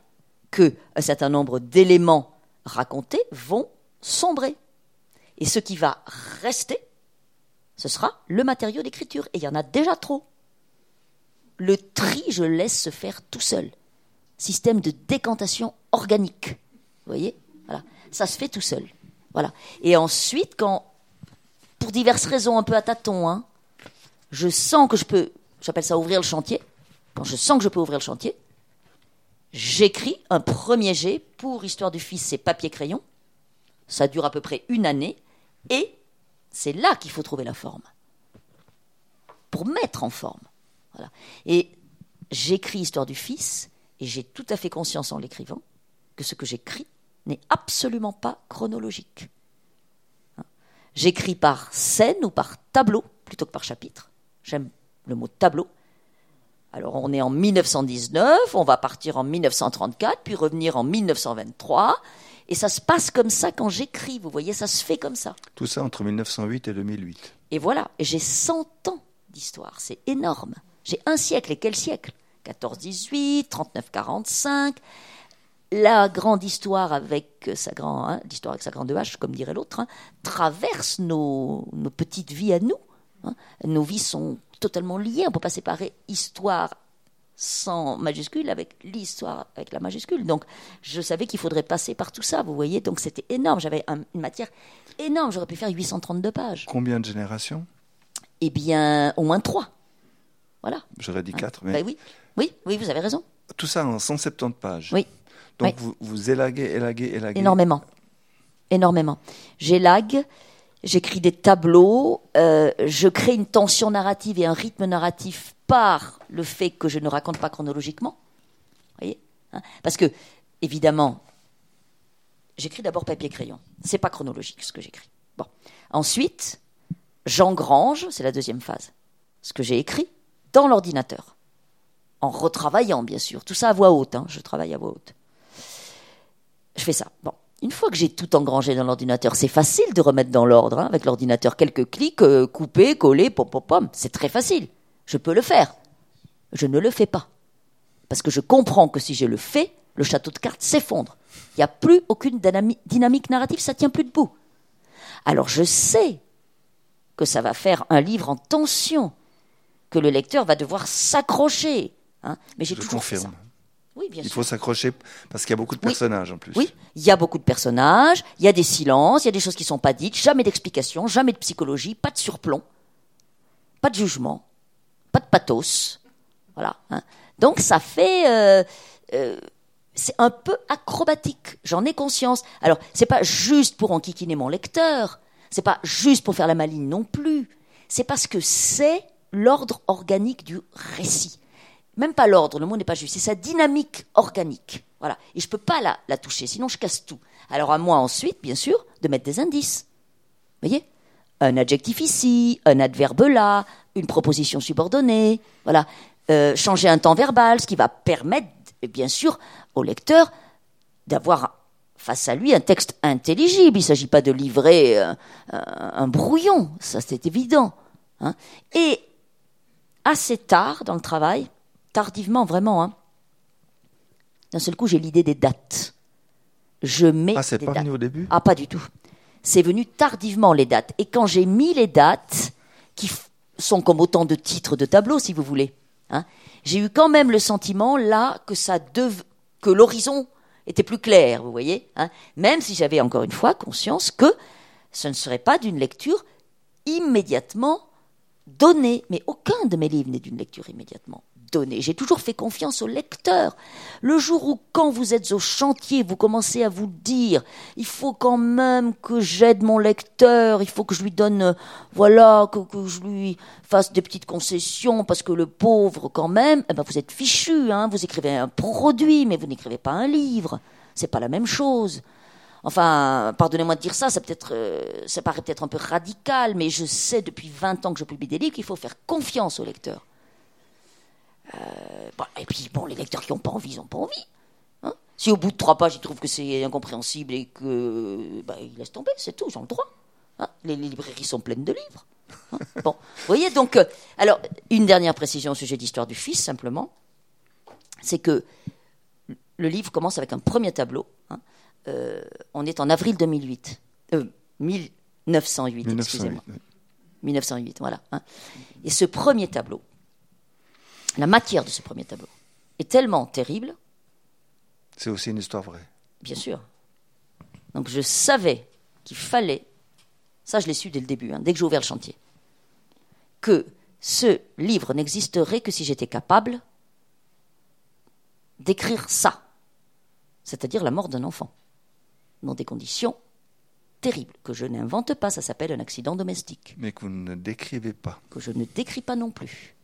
que un certain nombre d'éléments racontés vont sombrer. Et ce qui va rester, ce sera le matériau d'écriture. Et il y en a déjà trop. Le tri, je laisse se faire tout seul. Système de décantation organique. Vous voyez? Voilà. Ça se fait tout seul. Voilà. Et ensuite, quand, pour diverses raisons un peu à tâtons, hein, je sens que je peux, j'appelle ça ouvrir le chantier, quand je sens que je peux ouvrir le chantier, j'écris un premier jet pour Histoire du Fils, c'est papier-crayon. Ça dure à peu près une année, et c'est là qu'il faut trouver la forme. Pour mettre en forme. Voilà. Et j'écris Histoire du Fils, et j'ai tout à fait conscience en l'écrivant que ce que j'écris n'est absolument pas chronologique. J'écris par scène ou par tableau plutôt que par chapitre. J'aime le mot tableau. Alors on est en 1919, on va partir en 1934, puis revenir en 1923. Et ça se passe comme ça quand j'écris, vous voyez, ça se fait comme ça.
Tout ça entre 1908 et 2008.
Et voilà, j'ai 100 ans d'histoire, c'est énorme. J'ai un siècle, et quel siècle? 14-18, 39-45, la grande histoire avec sa grand, hein, l'histoire avec sa grande hache, comme dirait l'autre, hein, traverse nos, nos petites vies à nous. hein. Nos vies sont totalement liées, on ne peut pas séparer histoire sans majuscule avec l'histoire avec la majuscule. Donc, je savais qu'il faudrait passer par tout ça, vous voyez. Donc, c'était énorme. J'avais un- une matière énorme. J'aurais pu faire 832 pages.
Combien de générations?
Eh bien, au moins trois. Voilà.
J'aurais dit 4. Mais
Ben oui, oui, oui, vous avez raison.
Tout ça en 170 pages.
Oui,
Donc
oui.
vous, vous élaguez, élaguez, élaguez.
énormément. Énormément. J'élague, j'écris des tableaux, euh, je crée une tension narrative et un rythme narratif par le fait que je ne raconte pas chronologiquement. Vous voyez hein Parce que, évidemment, j'écris d'abord papier-crayon. C'est pas chronologique ce que j'écris. Bon. Ensuite, j'engrange, c'est la deuxième phase, ce que j'ai écrit dans l'ordinateur. En retravaillant, bien sûr. Tout ça à voix haute. hein. Je travaille à voix haute. Je fais ça. Bon. Une fois que j'ai tout engrangé dans l'ordinateur, c'est facile de remettre dans l'ordre. hein, avec l'ordinateur, quelques clics, euh, couper, coller, pom, pom, pom. C'est très facile. Je peux le faire. Je ne le fais pas. Parce que je comprends que si je le fais, le château de cartes s'effondre. Il n'y a plus aucune dynami- dynamique narrative, ça tient plus debout. Alors je sais que ça va faire un livre en tension, que le lecteur va devoir s'accrocher. hein. Mais j'ai toujours fait ça. Oui, bien
Il faut s'accrocher parce qu'il y a beaucoup de
Oui.
personnages en plus.
Oui, il y a beaucoup de personnages, il y a des silences, il y a des choses qui ne sont pas dites, jamais d'explication, jamais de psychologie, pas de surplomb, pas de jugement, pas de pathos. Voilà. hein. Donc ça fait. euh, euh, c'est un peu acrobatique, j'en ai conscience. Alors, c'est pas juste pour enquiquiner mon lecteur, c'est pas juste pour faire la maligne non plus, c'est parce que c'est l'ordre organique du récit. Même pas l'ordre, le mot n'est pas juste, c'est sa dynamique organique. Voilà. Et je peux pas la, la toucher, sinon je casse tout. Alors à moi ensuite, bien sûr, de mettre des indices. Vous voyez? Un adjectif ici, un adverbe là, une proposition subordonnée. Voilà. Euh, changer un temps verbal, ce qui va permettre, bien sûr, au lecteur d'avoir face à lui un texte intelligible. Il ne s'agit pas de livrer euh, un, un brouillon, ça c'est évident. hein. Et assez tard dans le travail, tardivement vraiment, hein, d'un seul coup j'ai l'idée des dates. Je mets
Ah, c'est pas
dates.
venu au début?
Ah, pas du tout. C'est venu tardivement les dates. Et quand j'ai mis les dates, qui sont comme autant de titres de tableaux, si vous voulez, hein, j'ai eu quand même le sentiment là que ça dev- que l'horizon était plus clair, vous voyez, hein, même si j'avais encore une fois conscience que ce ne serait pas d'une lecture immédiatement donnée. Mais aucun de mes livres n'est d'une lecture immédiatement J'ai toujours fait confiance au lecteur. Le jour où, quand vous êtes au chantier, vous commencez à vous dire, il faut quand même que j'aide mon lecteur, il faut que je lui donne, euh, voilà, que, que, je lui fasse des petites concessions, parce que le pauvre, quand même, eh ben vous êtes fichu, hein, vous écrivez un produit, mais vous n'écrivez pas un livre. C'est pas la même chose. Enfin, pardonnez-moi de dire ça, ça, peut-être, euh, ça paraît peut-être un peu radical, mais je sais depuis 20 ans que je publie des livres qu'il faut faire confiance au lecteur. Euh, et puis, bon, les lecteurs qui n'ont pas envie, ils n'ont pas envie. Hein. si au bout de trois pages, ils trouvent que c'est incompréhensible et que bah, ils laissent tomber, c'est tout, ils ont le droit. Hein. les, librairies sont pleines de livres. Hein. bon, vous voyez, donc, euh, alors, une dernière précision au sujet d'Histoire du Fils, simplement, c'est que le livre commence avec un premier tableau. Euh, on est en avril 2008. 1908, excusez-moi. 1908, voilà. Et ce premier tableau, la matière de ce premier tableau est tellement terrible.
C'est aussi une histoire vraie.
Bien sûr. Donc je savais qu'il fallait, ça je l'ai su dès le début, hein, dès que j'ai ouvert le chantier, que ce livre n'existerait que si j'étais capable d'écrire ça, c'est-à-dire la mort d'un enfant, dans des conditions terribles, que je n'invente pas, ça s'appelle un accident domestique.
Mais que vous ne décrivez pas.
Que je ne décris pas non plus.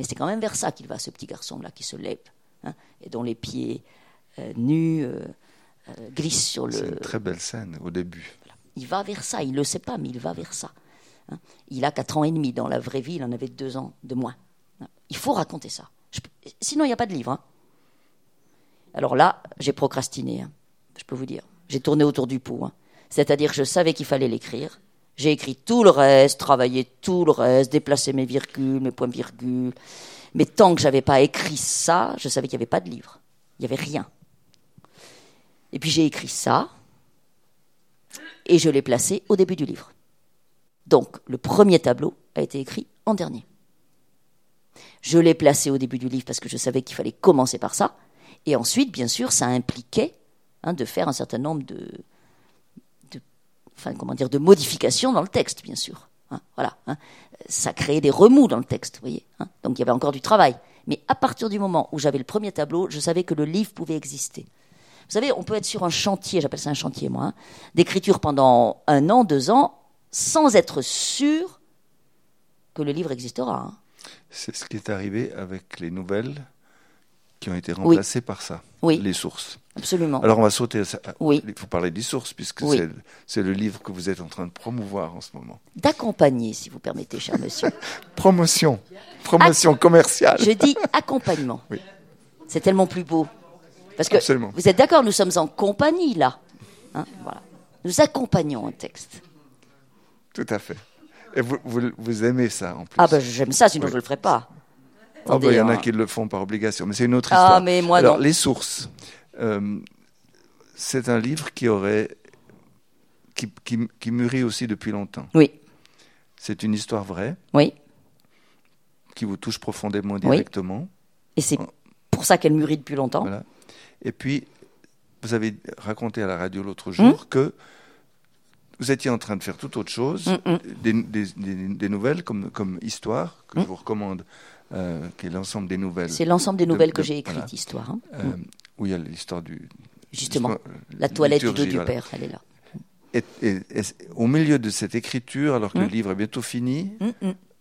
Mais c'est quand même vers ça qu'il va, ce petit garçon-là qui se lève, hein, et dont les pieds euh, nus euh, euh, glissent sur le.
C'est une très belle scène au début.
Il va vers ça, il ne le sait pas, mais il va vers ça. Hein. Il a 4 ans et demi, dans la vraie vie, il en avait 2 ans de moins. Hein. Il faut raconter ça. Sinon, il n'y a pas de livre. Alors là, j'ai procrastiné, je peux vous dire. J'ai tourné autour du pot. C'est-à-dire que je savais qu'il fallait l'écrire. J'ai écrit tout le reste, travaillé tout le reste, déplacé mes virgules, mes points-virgules. Mais tant que j'avais pas écrit ça, je savais qu'il n'y avait pas de livre. Il n'y avait rien. Et puis j'ai écrit ça, et je l'ai placé au début du livre. Donc le premier tableau a été écrit en dernier. Je l'ai placé au début du livre parce que je savais qu'il fallait commencer par ça. Et ensuite, bien sûr, ça impliquait hein, de faire un certain nombre de, enfin, comment dire, de modifications dans le texte, bien sûr. Hein, voilà, hein. Ça créait des remous dans le texte, vous voyez. Hein. Donc il y avait encore du travail. Mais à partir du moment où j'avais le premier tableau, je savais que le livre pouvait exister. Vous savez, on peut être sur un chantier, j'appelle ça un chantier moi, d'écriture pendant un an, deux ans, sans être sûr que le livre existera.
C'est ce qui est arrivé avec les nouvelles qui ont été remplacées par ça,
oui.
les sources.
Absolument.
Alors on va sauter.
Oui.
Il faut parler des sources, puisque c'est le livre que vous êtes en train de promouvoir en ce moment.
D'accompagner, si vous permettez, cher monsieur.
Promotion. Promotion commerciale.
Je dis accompagnement. Oui. C'est tellement plus beau. Parce que vous êtes d'accord, nous sommes en compagnie là. Hein, voilà. Nous accompagnons un texte.
Tout à fait. Et vous, vous, aimez ça en plus.
Ah ben j'aime ça, sinon je ne le ferais pas.
Ah ben, il y en a qui le font par obligation, mais c'est une autre ah, histoire.
Ah, mais moi
Alors, les sources. Euh, c'est un livre qui aurait qui, qui, mûrit aussi depuis longtemps.
Oui.
C'est une histoire vraie.
Oui.
Qui vous touche profondément directement.
Et c'est pour ça qu'elle mûrit depuis longtemps. Voilà.
Et puis, vous avez raconté à la radio l'autre jour hum. que vous étiez en train de faire tout autre chose, hum, hum. des, des, des, nouvelles comme, comme Histoire, que je vous recommande, euh, qui est l'ensemble des nouvelles.
C'est l'ensemble des nouvelles que j'ai écrites, Histoire. Hein.
Euh, où il y a l'histoire du.
Justement, la toilette du dos du père, elle est là.
Et, au milieu de cette écriture, alors que le livre est bientôt fini,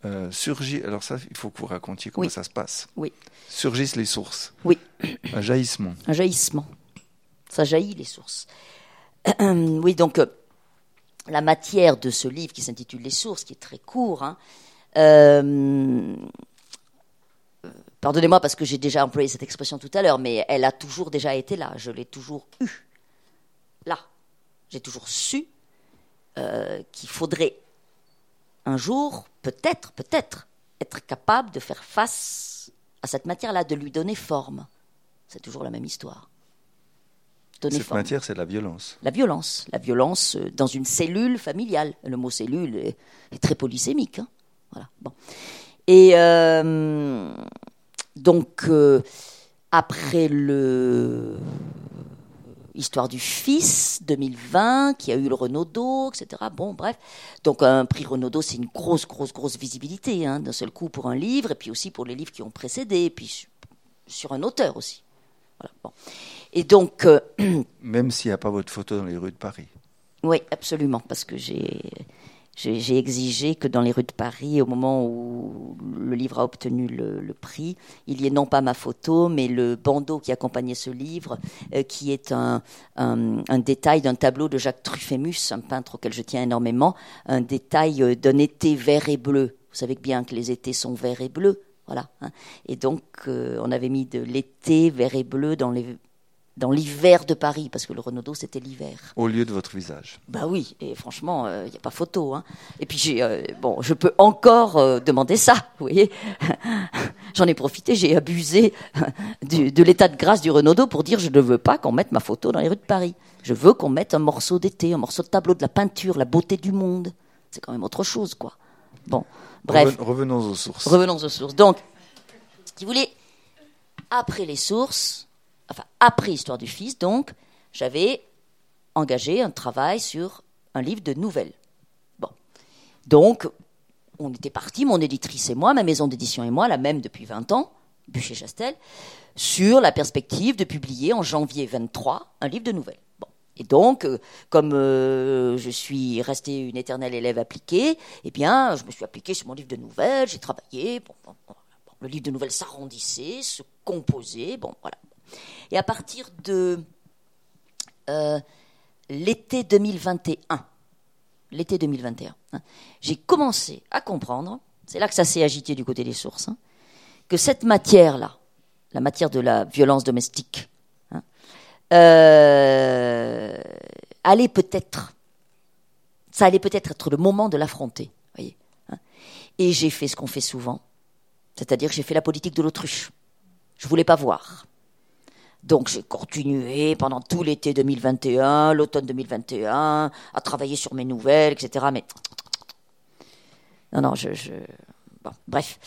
euh, surgit. Alors ça, il faut que vous racontiez comment ça se passe.
Oui.
Surgissent les sources.
Oui.
Un jaillissement.
Un jaillissement. Ça jaillit les sources. oui, donc la matière de ce livre qui s'intitule Les sources, qui est très court, hein, euh, pardonnez-moi parce que j'ai déjà employé cette expression tout à l'heure, mais elle a toujours déjà été là, je l'ai toujours eue. Là, j'ai toujours su euh, qu'il faudrait un jour, peut-être, peut-être, être capable de faire face à cette matière-là, de lui donner forme. C'est toujours la même histoire.
Cette matière, c'est la violence.
La violence. La violence euh, dans une cellule familiale. Le mot cellule est, très polysémique. Hein. Voilà. Bon. Et euh, donc, euh, après le. Histoire du Fils 2020, qui a eu le Renaudot, etc. Bon, bref. Donc un prix Renaudot, c'est une grosse, grosse, grosse visibilité, hein, d'un seul coup pour un livre, et puis aussi pour les livres qui ont précédé, et puis sur un auteur aussi. Voilà, bon. Et donc. euh,
Même s'il n'y a pas votre photo dans les rues de Paris.
oui, absolument, parce que j'ai. J'ai exigé que dans les rues de Paris, au moment où le livre a obtenu le, le prix, il y ait non pas ma photo, mais le bandeau qui accompagnait ce livre, euh, qui est un, un- un détail d'un tableau de Jacques Truffémus, un peintre auquel je tiens énormément, un détail euh, d'un été vert et bleu. Vous savez bien que les étés sont verts et bleus, voilà. hein. Et donc, euh, on avait mis de l'été vert et bleu dans les dans l'hiver de Paris, parce que le Renaudot, c'était l'hiver.
Au lieu de votre visage.
Bah oui, et franchement, il n'y a pas photo. Hein. Et puis, j'ai, euh, bon, je peux encore euh, demander ça, vous voyez. J'en ai profité, j'ai abusé du- de l'état de grâce du Renaudot pour dire je ne veux pas qu'on mette ma photo dans les rues de Paris. Je veux qu'on mette un morceau d'été, un morceau de tableau, de la peinture, la beauté du monde. C'est quand même autre chose, quoi. Bon, bref.
Reven- revenons aux sources.
Revenons aux sources. Donc, si vous voulez, après les sources, enfin, après Histoire du Fils, donc, j'avais engagé un travail sur un livre de nouvelles. Bon. Donc, on était partis, mon éditrice et moi, ma maison d'édition et moi, la même depuis 20 ans, Bûcher-Chastel, sur la perspective de publier en janvier 23 un livre de nouvelles. Bon. Et donc, euh, comme euh, je suis restée une éternelle élève appliquée, eh bien, je me suis appliquée sur mon livre de nouvelles, j'ai travaillé. Bon, le livre de nouvelles s'arrondissait, se composait. Bon, voilà. Et à partir de euh, l'été 2021, l'été 2021, hein, j'ai commencé à comprendre, c'est là que ça s'est agité du côté des sources, hein, que cette matière-là, la matière de la violence domestique, hein, euh, allait peut-être, ça allait peut-être être le moment de l'affronter, voyez. Et j'ai fait ce qu'on fait souvent, c'est-à-dire que j'ai fait la politique de l'autruche. Je voulais pas voir. Donc j'ai continué pendant tout l'été 2021, l'automne 2021, à travailler sur mes nouvelles, etc. Mais non, non, je. Bon, bref.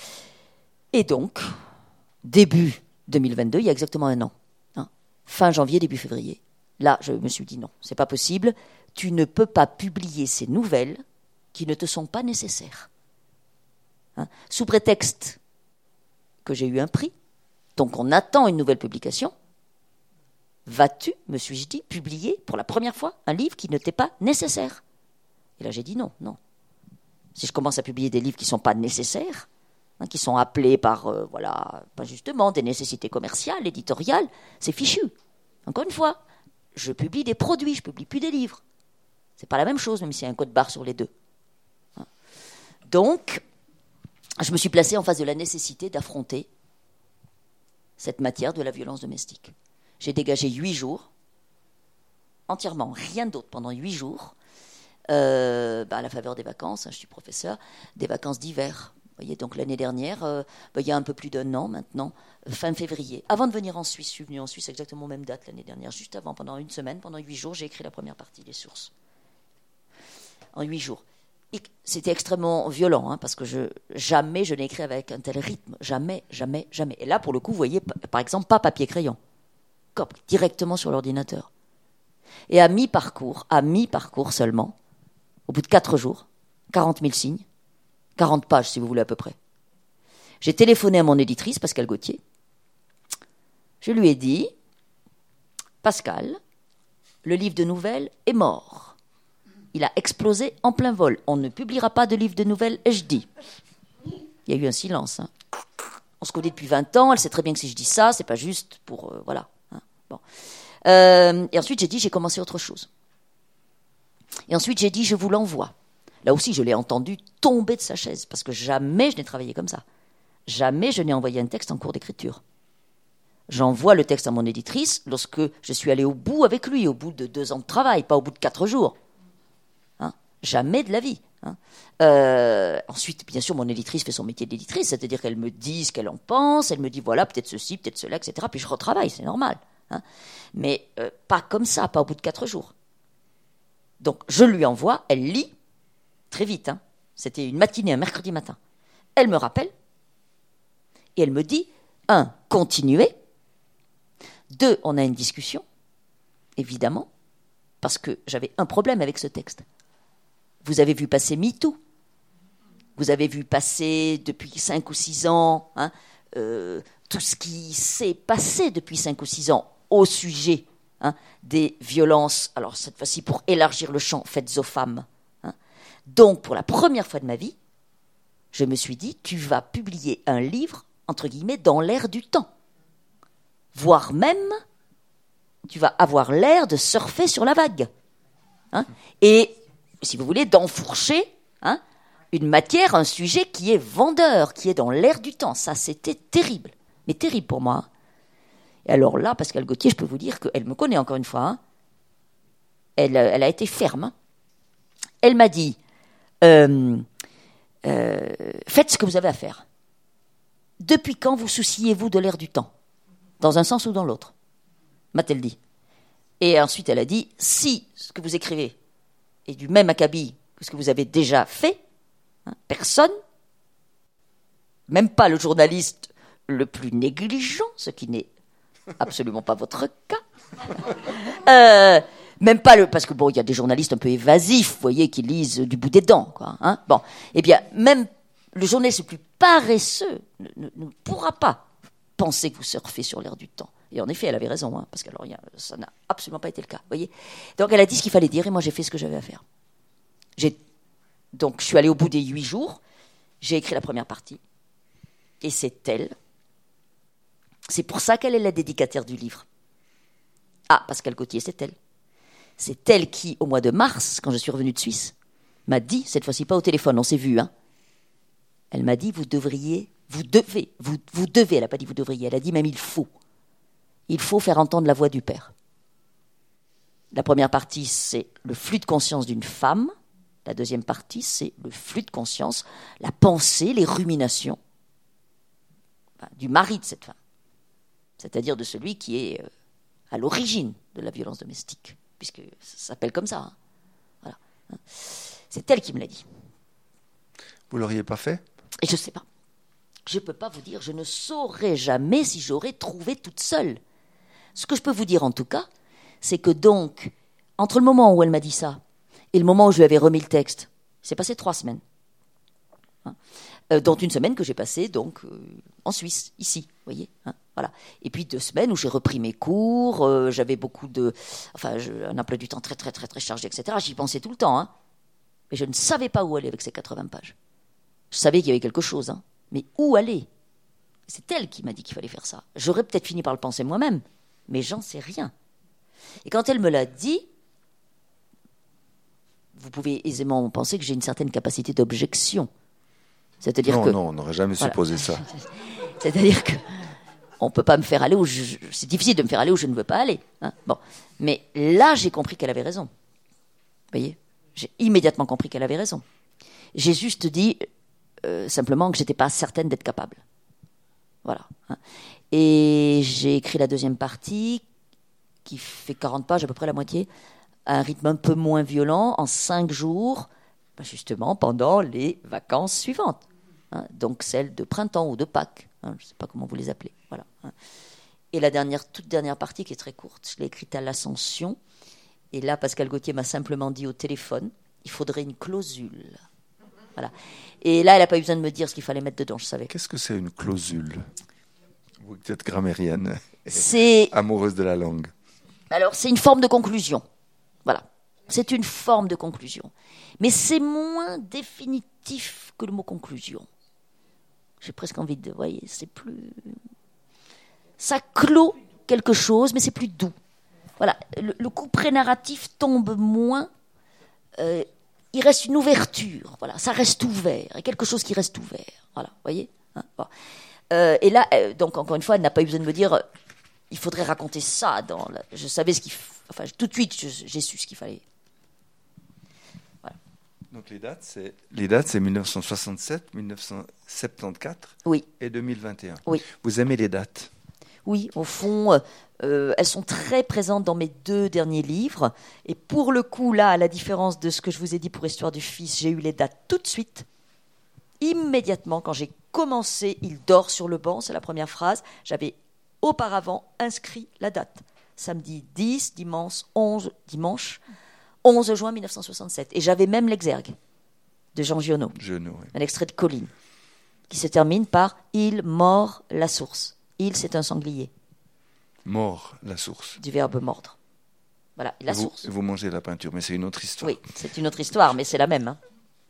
Et donc, début 2022, il y a exactement un an, hein, fin janvier, début février, là, je me suis dit non, c'est pas possible. Tu ne peux pas publier ces nouvelles qui ne te sont pas nécessaires. Hein, sous prétexte que j'ai eu un prix, donc on attend une nouvelle publication. Vas-tu, me suis-je dit, publier pour la première fois un livre qui ne t'est pas nécessaire? Et là j'ai dit non, non. Si je commence à publier des livres qui ne sont pas nécessaires, hein, qui sont appelés par, euh, voilà, pas justement des nécessités commerciales, éditoriales, c'est fichu. Encore une fois, je publie des produits, je publie plus des livres. C'est pas la même chose, même s'il y a un code barre sur les deux. Hein. Donc, je me suis placé en face de la nécessité d'affronter cette matière de la violence domestique. J'ai dégagé huit jours, entièrement rien d'autre pendant huit jours, euh, bah, à la faveur des vacances, hein, je suis professeur, des vacances d'hiver. Voyez, donc l'année dernière, euh, bah, il y a un peu plus d'un an maintenant, fin février. Avant de venir en Suisse, je suis venu en Suisse exactement aux mêmes dates l'année dernière, juste avant, pendant une semaine, pendant huit jours, j'ai écrit la première partie des sources. En huit jours. C'était extrêmement violent, hein, parce que jamais je n'ai écrit avec un tel rythme. Jamais, jamais, jamais. Et là, pour le coup, vous voyez, par exemple, pas papier-crayon. Cop, directement sur l'ordinateur. Et à mi-parcours, à mi-parcours seulement, au bout de quatre jours, 40 000 signes, 40 pages si vous voulez à peu près. J'ai téléphoné à mon éditrice, Pascal Gauthier. Je lui ai dit, Pascal, le livre de nouvelles est mort. Il a explosé en plein vol. On ne publiera pas de livre de nouvelles, ai-je dit. Il y a eu un silence. hein. On se connaît depuis 20 ans, elle sait très bien que si je dis ça, c'est pas juste pour... euh, voilà. Euh, et ensuite, j'ai dit, j'ai commencé autre chose. Et ensuite, j'ai dit, je vous l'envoie. Là aussi, je l'ai entendu tomber de sa chaise, parce que jamais je n'ai travaillé comme ça. Jamais je n'ai envoyé un texte en cours d'écriture. J'envoie le texte à mon éditrice lorsque je suis allé au bout avec lui, au bout de deux ans de travail, pas au bout de quatre jours. Hein? Jamais de la vie. hein. Euh, ensuite, bien sûr, mon éditrice fait son métier d'éditrice, c'est-à-dire qu'elle me dit ce qu'elle en pense, elle me dit voilà, peut-être ceci, peut-être cela, etc. Puis je retravaille, c'est normal. Hein. Mais euh, pas comme ça, pas au bout de quatre jours. Donc je lui envoie, elle lit très vite. hein. C'était une matinée, un mercredi matin. Elle me rappelle et elle me dit un, continuez. Deux, on a une discussion. évidemment, parce que j'avais un problème avec ce texte. Vous avez vu passer MeToo. Vous avez vu passer depuis cinq ou six ans hein, euh, tout ce qui s'est passé depuis cinq ou six ans au sujet hein, des violences. Alors cette fois-ci, pour élargir le champ, faites aux femmes. Hein. Donc, pour la première fois de ma vie, je me suis dit, tu vas publier un livre, entre guillemets, dans l'air du temps. Voire même, tu vas avoir l'air de surfer sur la vague. Hein Et, si vous voulez, d'enfourcher une matière, un sujet qui est vendeur, qui est dans l'air du temps. Ça, c'était terrible. Mais terrible pour moi. Et alors là, Pascal Gauthier, je peux vous dire qu'elle me connaît encore une fois. Hein. Elle, elle, a été ferme. Elle m'a dit, euh, euh, faites ce que vous avez à faire. Depuis quand vous souciez-vous de l'air du temps? Dans un sens ou dans l'autre M'a-t-elle dit. Et ensuite, elle a dit si ce que vous écrivez est du même acabit que ce que vous avez déjà fait, hein, personne, même pas le journaliste le plus négligent, ce qui n'est absolument pas votre cas, euh, même pas le, parce que bon, il y a des journalistes un peu évasifs, vous voyez, qui lisent du bout des dents, quoi. Hein bon, eh bien, même le journaliste le plus paresseux ne, pourra pas penser que vous surfez sur l'air du temps. Et en effet, elle avait raison, hein, parce que ça n'a absolument pas été le cas, voyez. Donc, elle a dit ce qu'il fallait dire, et moi, j'ai fait ce que j'avais à faire. Donc, je suis allée au bout des huit jours, j'ai écrit la première partie, et c'est elle. C'est pour ça qu'elle est la dédicataire du livre. Ah, Pascal Gauthier, c'est elle. C'est elle qui, au mois de mars, quand je suis revenue de Suisse, m'a dit, cette fois-ci pas au téléphone, on s'est vu, hein. Elle m'a dit, vous devriez, vous devez, vous, vous devez, elle n'a pas dit vous devriez, elle a dit même il faut. Il faut faire entendre la voix du Père. La première partie, c'est le flux de conscience d'une femme. La deuxième partie, c'est le flux de conscience, la pensée, les ruminations du mari de cette femme. C'est-à-dire de celui qui est euh, à l'origine de la violence domestique puisque ça s'appelle comme ça. Hein. Voilà. C'est elle qui me l'a dit.
Vous l'auriez pas fait?
Et je ne sais pas. Je ne peux pas vous dire, je ne saurais jamais si j'aurais trouvé toute seule. Ce que je peux vous dire en tout cas, c'est que donc, entre le moment où elle m'a dit ça et le moment où je lui avais remis le texte, c'est passé trois semaines. Hein, dont une semaine que j'ai passée donc euh, en Suisse, ici, voyez. Hein. Voilà. Et puis deux semaines où j'ai repris mes cours, euh, j'avais beaucoup de, enfin, un emploi du temps très très très très chargé, etc. J'y pensais tout le temps, hein. Mais je ne savais pas où aller avec ces 80 pages. Je savais qu'il y avait quelque chose, hein. Mais où aller? C'est elle qui m'a dit qu'il fallait faire ça. J'aurais peut-être fini par le penser moi-même, mais j'en sais rien. Et quand elle me l'a dit, vous pouvez aisément penser que j'ai une certaine capacité d'objection.
C'est-à-dire non, que non, on n'aurait jamais supposé ça.
C'est-à-dire que on peut pas me faire aller où je... c'est difficile de me faire aller où je ne veux pas aller. Hein. bon, mais là j'ai compris qu'elle avait raison. Vous voyez, j'ai immédiatement compris qu'elle avait raison. J'ai juste dit euh, simplement que j'étais pas certaine d'être capable. Voilà. Hein. Et j'ai écrit la deuxième partie qui fait 40 pages, à peu près la moitié, à un rythme un peu moins violent, en cinq jours, bah, justement pendant les vacances suivantes. Hein. donc celles de printemps ou de Pâques. je ne sais pas comment vous les appelez. Voilà. Hein. Et la dernière, toute dernière partie qui est très courte, je l'ai écrite à l'Ascension. Et là, Pascal Gauthier m'a simplement dit au téléphone, il faudrait une clausule. Voilà. Et là, elle n'a pas eu besoin de me dire ce qu'il fallait mettre dedans, je savais.
Qu'est-ce que c'est une clausule? Vous êtes grammairienne, c'est amoureuse de la langue.
Alors, c'est une forme de conclusion. Voilà. C'est une forme de conclusion. Mais c'est moins définitif que le mot conclusion. J'ai presque envie de, vous voyez, c'est plus ça clôt quelque chose, mais c'est plus doux. Voilà, le, coup pré-narratif tombe moins. Euh, il reste une ouverture. Voilà, ça reste ouvert. Et quelque chose qui reste ouvert. Voilà, vous voyez hein, euh, Et là, euh, donc encore une fois, elle n'a pas eu besoin de me dire il faudrait raconter ça. Dans Je savais ce qu'il. Enfin, tout de suite, j'ai su ce qu'il fallait.
Donc les dates, c'est les dates, c'est 1967, 1974
oui.
et 2021.
Oui.
Vous aimez les dates?
Oui, au fond, euh, elles sont très présentes dans mes deux derniers livres. Et pour le coup, là, à la différence de ce que je vous ai dit pour Histoire du Fils, j'ai eu les dates tout de suite. Immédiatement, quand j'ai commencé, il dort sur le banc, c'est la première phrase, j'avais auparavant inscrit la date. samedi 10, dimanche 11, dimanche 11 juin 1967. Et j'avais même l'exergue de Jean Giono,
oui.
un extrait de Colline, qui se termine par Il mord la source. Il, c'est un sanglier,
Mort, la source.
du verbe mordre. Voilà, la
vous,
source.
et vous mangez la peinture, mais c'est une autre histoire.
Oui, c'est une autre histoire, mais c'est la même. hein.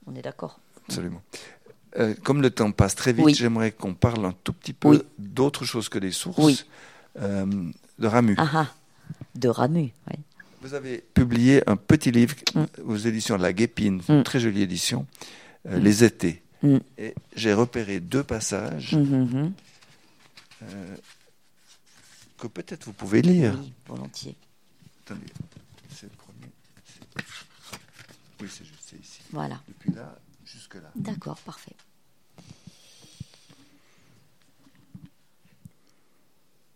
On est d'accord.
Absolument. Euh, comme le temps passe très vite,
Oui.
j'aimerais qu'on parle un tout petit peu
Oui.
d'autre chose que des sources.
Oui.
Euh, de Ramu.
Ah ah, de Ramu. oui.
Vous avez publié un petit livre
Mm.
aux éditions de La Guépine,
Mm.
une très jolie édition, euh, Les étés.
Mm.
Et j'ai repéré deux passages
mhm.
que peut-être vous pouvez lire.
Oui, volontiers.
Attendez, c'est le premier. Oui, c'est juste c'est ici.
Voilà.
Depuis là jusque là.
D'accord, parfait.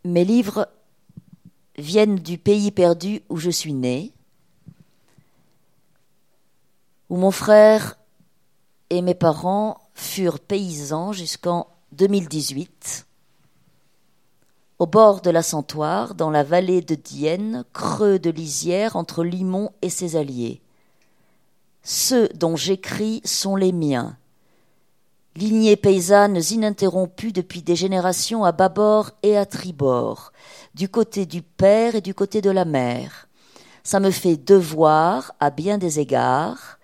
Mes livres viennent du pays perdu où je suis né, où mon frère et mes parents furent paysans jusqu'en 2018, au bord de la Santoire, dans la vallée de Dienne, creux de lisière entre Limon et ses alliés. Ceux dont j'écris sont les miens. Lignées paysannes ininterrompues depuis des générations à bâbord et à tribord, du côté du père et du côté de la mère. Ça me fait devoir à bien des égards,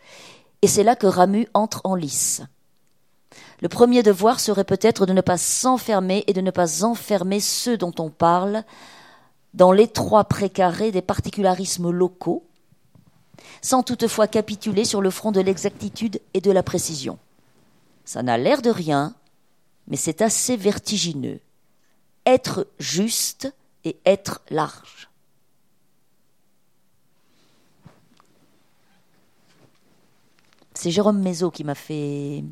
et c'est là que Ramu entre en lice. Le premier devoir serait peut-être de ne pas s'enfermer et de ne pas enfermer ceux dont on parle dans l'étroit précaré des particularismes locaux, sans toutefois capituler sur le front de l'exactitude et de la précision. Ça n'a l'air de rien, mais c'est assez vertigineux. Être juste et être large. C'est Jérôme Mézot qui m'a fait.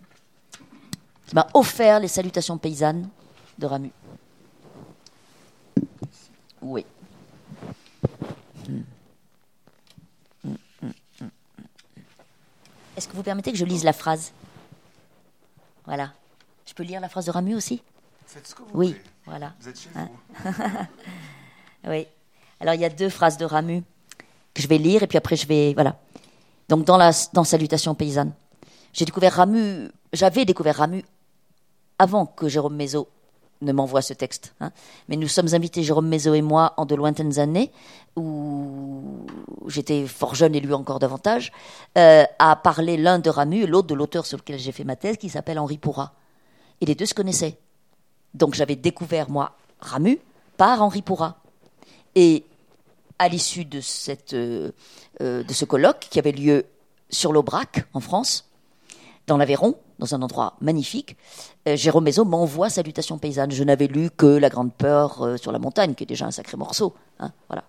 qui m'a offert les salutations paysannes de Ramu. Oui. Est-ce que vous permettez que je lise la phrase? Voilà. Je peux lire la phrase de Ramu aussi
Faites ce que vous
Oui,
voulez.
voilà.
Vous êtes chez
Hein
vous.
Oui. Alors il y a deux phrases de Ramu que je vais lire et puis après je vais voilà. Donc dans la dans Salutations paysannes, j'ai découvert Ramu, j'avais découvert Ramu avant que Jérôme Mézot ne m'envoie ce texte. hein. Mais nous sommes invités, Jérôme Mézot et moi, en de lointaines années, où j'étais fort jeune et lui encore davantage, euh, à parler l'un de Ramu et l'autre de l'auteur sur lequel j'ai fait ma thèse, qui s'appelle Henri Pourrat. Et les deux se connaissaient. Donc j'avais découvert, moi, Ramu par Henri Pourrat. Et à l'issue euh, euh, de ce colloque qui avait lieu sur l'Aubrac, en France, dans l'Aveyron, dans un endroit magnifique, euh, Jérôme Mézot m'envoie Salutations paysannes. Je n'avais lu que La Grande Peur euh, sur la montagne, qui est déjà un sacré morceau. hein, voilà.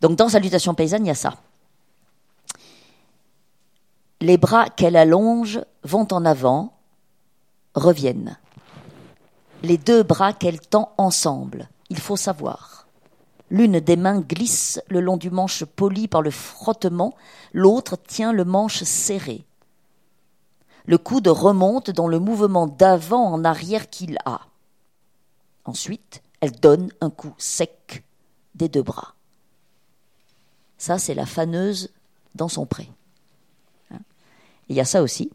Donc dans Salutations paysannes, il y a ça. Les bras qu'elle allonge vont en avant, reviennent. Les deux bras qu'elle tend ensemble, il faut savoir. L'une des mains glisse le long du manche poli par le frottement, l'autre tient le manche serré. Le coude remonte dans le mouvement d'avant en arrière qu'il a. Ensuite, elle donne un coup sec des deux bras. Ça, c'est la faneuse dans son pré. Hein? Il y a ça aussi.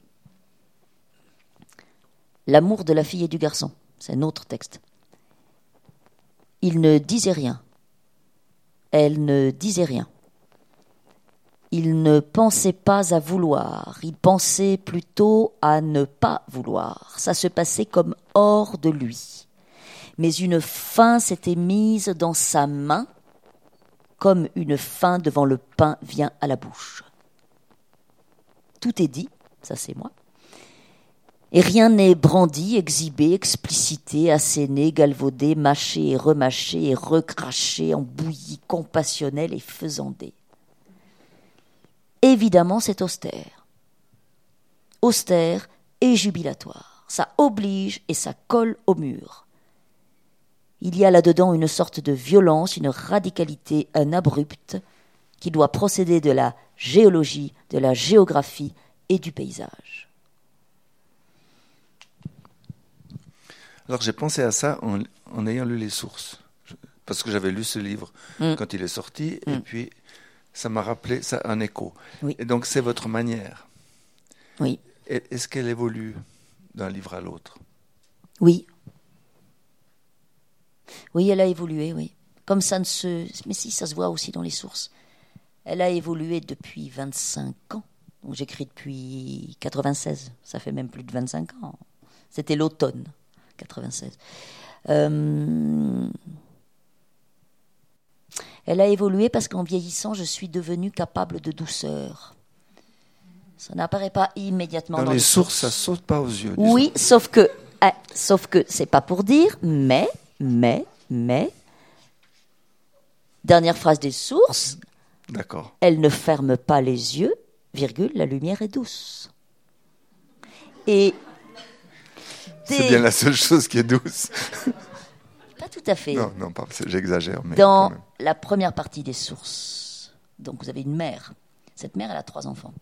L'amour de la fille et du garçon. C'est un autre texte. Il ne disait rien. Elle ne disait rien. Il ne pensait pas à vouloir, il pensait plutôt à ne pas vouloir. Ça se passait comme hors de lui. Mais une faim s'était mise dans sa main, comme une faim devant le pain vient à la bouche. Tout est dit, ça c'est moi. Et rien n'est brandi, exhibé, explicité, asséné, galvaudé, mâché et remâché et recraché, embouilli, compassionnel et faisandé. Évidemment, c'est austère. Austère et jubilatoire. Ça oblige et ça colle au mur. Il y a là-dedans une sorte de violence, une radicalité, un abrupt, qui doit procéder de la géologie, de la géographie et du paysage.
Alors j'ai pensé à ça en, en ayant lu les sources. Parce que j'avais lu ce livre
Mm.
quand il est sorti, et
Mm.
puis ça m'a rappelé ça, un écho.
Oui.
Et donc c'est votre manière.
Oui,
Est-ce qu'elle évolue d'un livre à l'autre?
Oui. Oui, elle a évolué, oui. Comme ça ne se... Mais si, ça se voit aussi dans les sources. Elle a évolué depuis 25 ans. Donc j'écris depuis 96. Ça fait même plus de 25 ans. C'était l'automne 96. Euh, Elle a évolué parce qu'en vieillissant, je suis devenue capable de douceur. Ça n'apparaît pas immédiatement
Dans,
dans,
les sources, ça saute pas aux yeux.
oui, sauf que, ah, sauf que c'est pas pour dire, mais, mais, mais, dernière phrase des sources,
D'accord.
elle ne ferme pas les yeux, virgule, la lumière est douce. Et
C'est bien la seule chose qui est douce.
tout à fait.
Non, non, j'exagère,
Dans la première partie des sources, donc vous avez une mère. Cette mère, elle a trois enfants.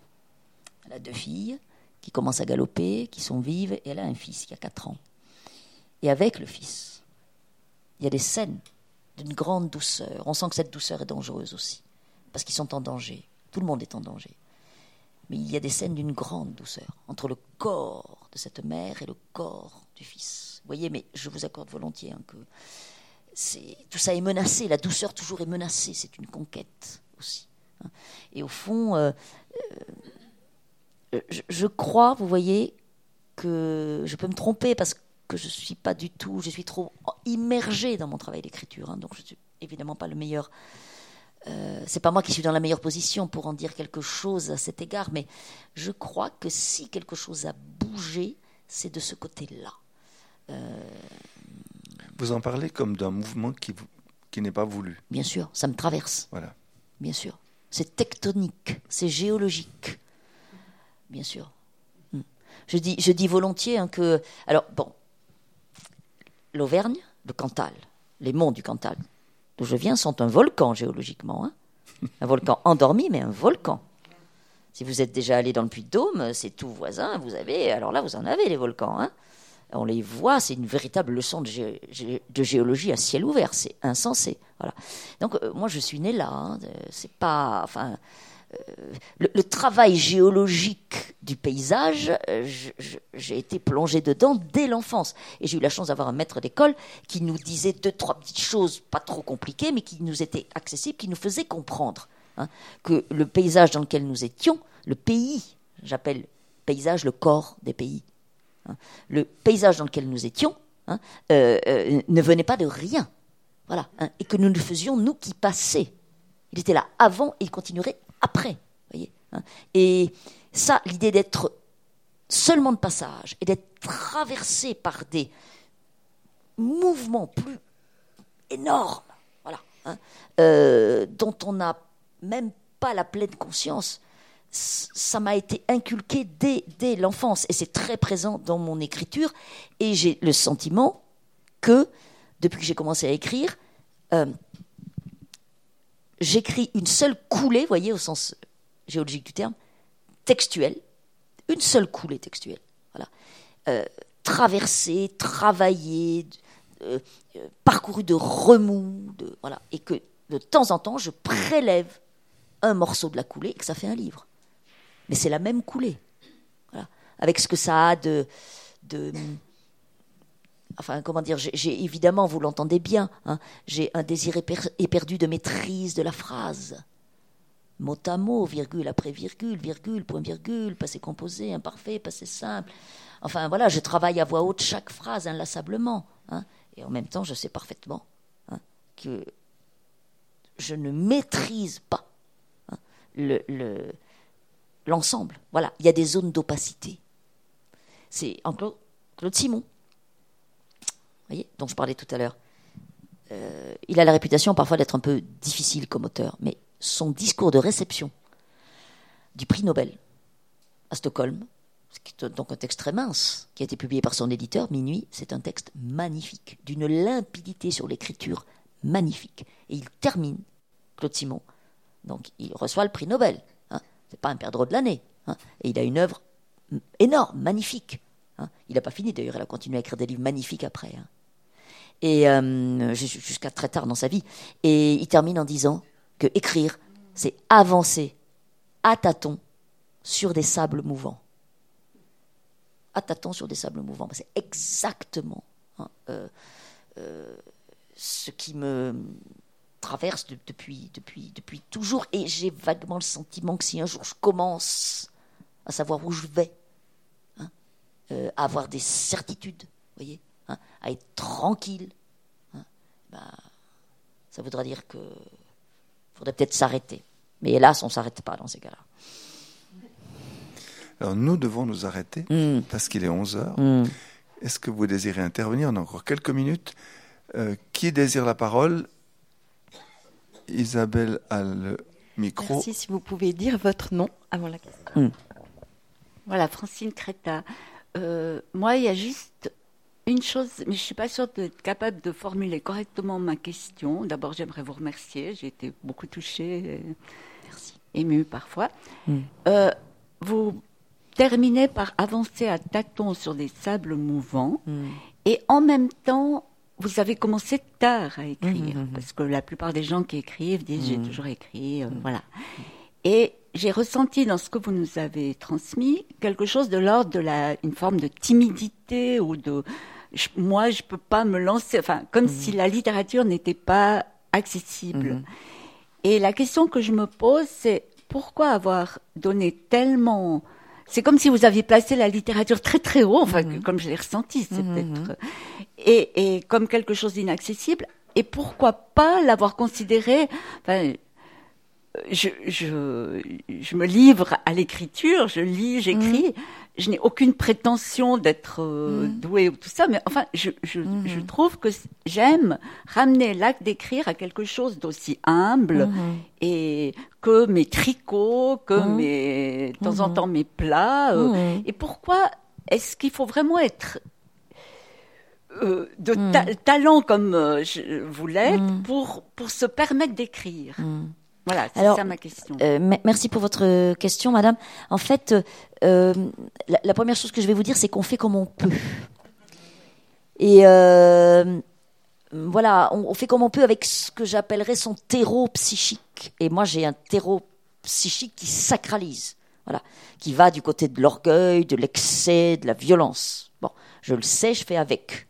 Elle a deux filles qui commencent à galoper, qui sont vives, et elle a un fils qui a quatre ans. Et avec le fils, il y a des scènes d'une grande douceur. On sent que cette douceur est dangereuse aussi, parce qu'ils sont en danger. Tout le monde est en danger. Mais il y a des scènes d'une grande douceur entre le corps de cette mère et le corps du fils. Vous voyez, mais je vous accorde volontiers hein, que tout ça est menacé, la douceur toujours est menacée, c'est une conquête aussi. hein. Et au fond, euh, euh, je, je crois, vous voyez, que je peux me tromper parce que je suis pas du tout, je suis trop immergée dans mon travail d'écriture, hein, donc je suis évidemment pas le meilleur. Euh, c'est pas moi qui suis dans la meilleure position pour en dire quelque chose à cet égard, mais je crois que si quelque chose a bougé, c'est de ce côté-là.
Vous en parlez comme d'un mouvement qui, qui n'est pas voulu.
Bien sûr, ça me traverse.
Voilà.
bien sûr. C'est tectonique, c'est géologique, bien sûr. Hmm. Je dis, je dis volontiers hein, que. Alors, bon, l'Auvergne, le Cantal, les monts du Cantal, d'où je viens, sont un volcan géologiquement. hein. Un volcan endormi, mais un volcan. Si vous êtes déjà allé dans le Puy-de-Dôme, c'est tout voisin, vous avez. Alors là, vous en avez les volcans. hein. On les voit, c'est une véritable leçon de, gé- gé- de géologie à ciel ouvert, c'est insensé. Voilà. Donc euh, moi, je suis né là. hein, c'est pas, enfin, euh, le, travail géologique du paysage, euh, j'ai été plongé dedans dès l'enfance. Et j'ai eu la chance d'avoir un maître d'école qui nous disait deux, trois petites choses pas trop compliquées, mais qui nous étaient accessibles, qui nous faisaient comprendre hein, que le paysage dans lequel nous étions, le pays, j'appelle paysage le corps des pays, le paysage dans lequel nous étions hein, euh, euh, ne venait pas de rien. Voilà. hein, et que nous ne faisions, nous, qui passer. Il était là avant et il continuerait après. Voyez, hein. et ça, l'idée d'être seulement de passage et d'être traversé par des mouvements plus énormes, voilà, hein, euh, dont on n'a même pas la pleine conscience, ça m'a été inculqué dès, l'enfance et c'est très présent dans mon écriture et j'ai le sentiment que depuis que j'ai commencé à écrire, euh, j'écris une seule coulée, voyez, au sens géologique du terme, textuelle, une seule coulée textuelle. Voilà. Euh, traversée, travaillée, euh, parcourue de remous, de, voilà, et que de temps en temps, je prélève un morceau de la coulée et que ça fait un livre. Mais c'est la même coulée. Voilà. Avec ce que ça a de. de enfin, comment dire, j'ai- évidemment, vous l'entendez bien, hein, j'ai un désir éper- éperdu de maîtrise de la phrase. Mot à mot, virgule après virgule, virgule, point virgule, passé composé, imparfait, passé simple. Enfin voilà, je travaille à voix haute chaque phrase inlassablement. hein, et en même temps, je sais parfaitement hein, que je ne maîtrise pas hein, le- l'ensemble. voilà, il y a des zones d'opacité. C'est en Claude, Simon, voyez, dont je parlais tout à l'heure. Euh, il a la réputation parfois d'être un peu difficile comme auteur, mais son discours de réception du prix Nobel à Stockholm, qui est donc un texte très mince, qui a été publié par son éditeur, Minuit, c'est un texte magnifique, d'une limpidité sur l'écriture magnifique. Et il termine, Claude Simon, donc il reçoit le prix Nobel. C'est pas un perdreau de l'année. hein, et il a une œuvre énorme, magnifique. hein. Il n'a pas fini d'ailleurs, il a continué à écrire des livres magnifiques après. hein. et euh, jusqu'à très tard dans sa vie. Et il termine en disant que écrire, c'est avancer à tâtons sur des sables mouvants. À tâtons sur des sables mouvants. C'est exactement euh, euh, ce qui me traverse depuis, depuis, depuis toujours. Et j'ai vaguement le sentiment que si un jour je commence à savoir où je vais, hein, à avoir des certitudes, voyez, hein, à être tranquille, bah, ça voudra dire qu'il faudrait peut-être s'arrêter. Mais hélas, on ne s'arrête pas dans ces cas-là.
Alors nous devons nous arrêter hmm. parce qu'il est 11 heures.
Hmm.
Est-ce que vous désirez intervenir On a encore quelques minutes? Euh, qui désire la parole? Isabelle a le micro.
Merci, si vous pouvez dire votre nom avant la question.
Hmm.
Voilà, Francine Créta. Euh, moi, il y a juste une chose, mais je ne suis pas sûre d'être capable de formuler correctement ma question. D'abord, j'aimerais vous remercier. J'ai été beaucoup touchée,
Merci.
émue parfois.
Hmm.
Euh, vous terminez par avancer à tâtons sur des sables mouvants
Hmm.
et en même temps, vous avez commencé tard à écrire.
Mhm, mhm.
Parce que la plupart des gens qui écrivent disent j'ai toujours écrit. euh, Voilà. Et j'ai ressenti dans ce que vous nous avez transmis quelque chose de l'ordre de la, une forme de timidité ou de je- moi je peux pas me lancer, enfin comme si la littérature n'était pas accessible. Et la question que je me pose c'est pourquoi avoir donné tellement c'est comme si vous aviez placé la littérature très très haut, enfin que- comme je l'ai ressenti, c'est
Mhm.
peut-être et, et comme quelque chose d'inaccessible. Et pourquoi pas l'avoir considéré enfin, je, je, je me livre à l'écriture, je lis, j'écris. Je n'ai aucune prétention d'être euh, douée ou tout ça, mais enfin, je, je, je trouve que j'aime ramener l'acte d'écrire à quelque chose d'aussi humble et que mes tricots, que mes, de temps en temps mes plats. euh. Et pourquoi est-ce qu'il faut vraiment être euh, de ta- talent comme je, vous l'êtes pour, pour se permettre d'écrire? Voilà, c'est
Alors,
ça ma question.
Euh, me- merci pour votre question, madame. En fait, euh, la, la première chose que je vais vous dire, c'est qu'on fait comme on peut. Et euh, voilà, on, on fait comme on peut avec ce que j'appellerais son terreau psychique. Et moi, j'ai un terreau psychique qui sacralise, voilà, qui va du côté de l'orgueil, de l'excès, de la violence. Bon, je le sais, je fais avec.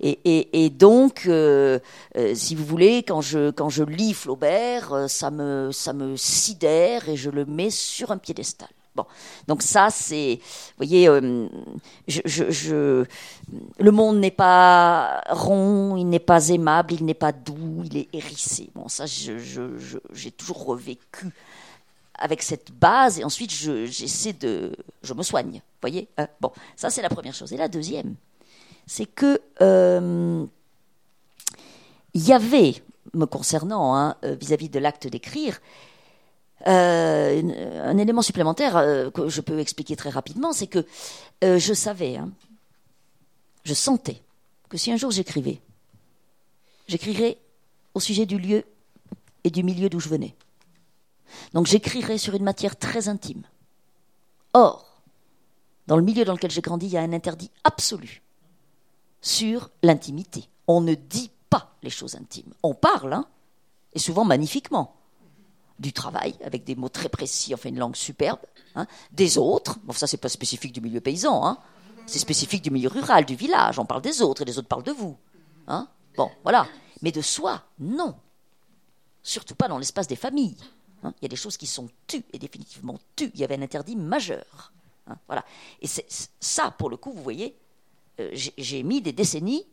Et, donc, euh, euh, si vous voulez, quand je, lis Flaubert, euh, ça me, sidère et je le mets sur un piédestal. Bon, donc ça, c'est, vous voyez, le monde n'est pas rond, il n'est pas aimable, il n'est pas doux, il est hérissé. Bon, ça, j'ai toujours revécu avec cette base et ensuite je, j'essaie de, je me soigne. Vous voyez, hein bon, ça c'est la première chose. Et la deuxième, c'est que euh, il y avait, me concernant, hein, euh, vis-à-vis de l'acte d'écrire, euh, un élément supplémentaire euh, que je peux expliquer très rapidement, c'est que euh, je savais, hein, je sentais que si un jour j'écrivais, j'écrirais au sujet du lieu et du milieu d'où je venais. Donc j'écrirais sur une matière très intime. Or, dans le milieu dans lequel j'ai grandi, il y a un interdit absolu sur l'intimité. On ne dit pas les choses intimes. On parle, hein, et souvent magnifiquement. Du travail, avec des mots très précis, enfin une langue superbe. hein. Des autres, bon, ça c'est pas spécifique du milieu paysan, hein. c'est spécifique du milieu rural, du village. On parle des autres et les autres parlent de vous. Hein. Bon, voilà. Mais de soi, non. Surtout pas dans l'espace des familles. hein. Il y a des choses qui sont tues, et définitivement tues. Il y avait un interdit majeur. Voilà. Et c'est ça, pour le coup, vous voyez, j'ai- j'ai mis des décennies.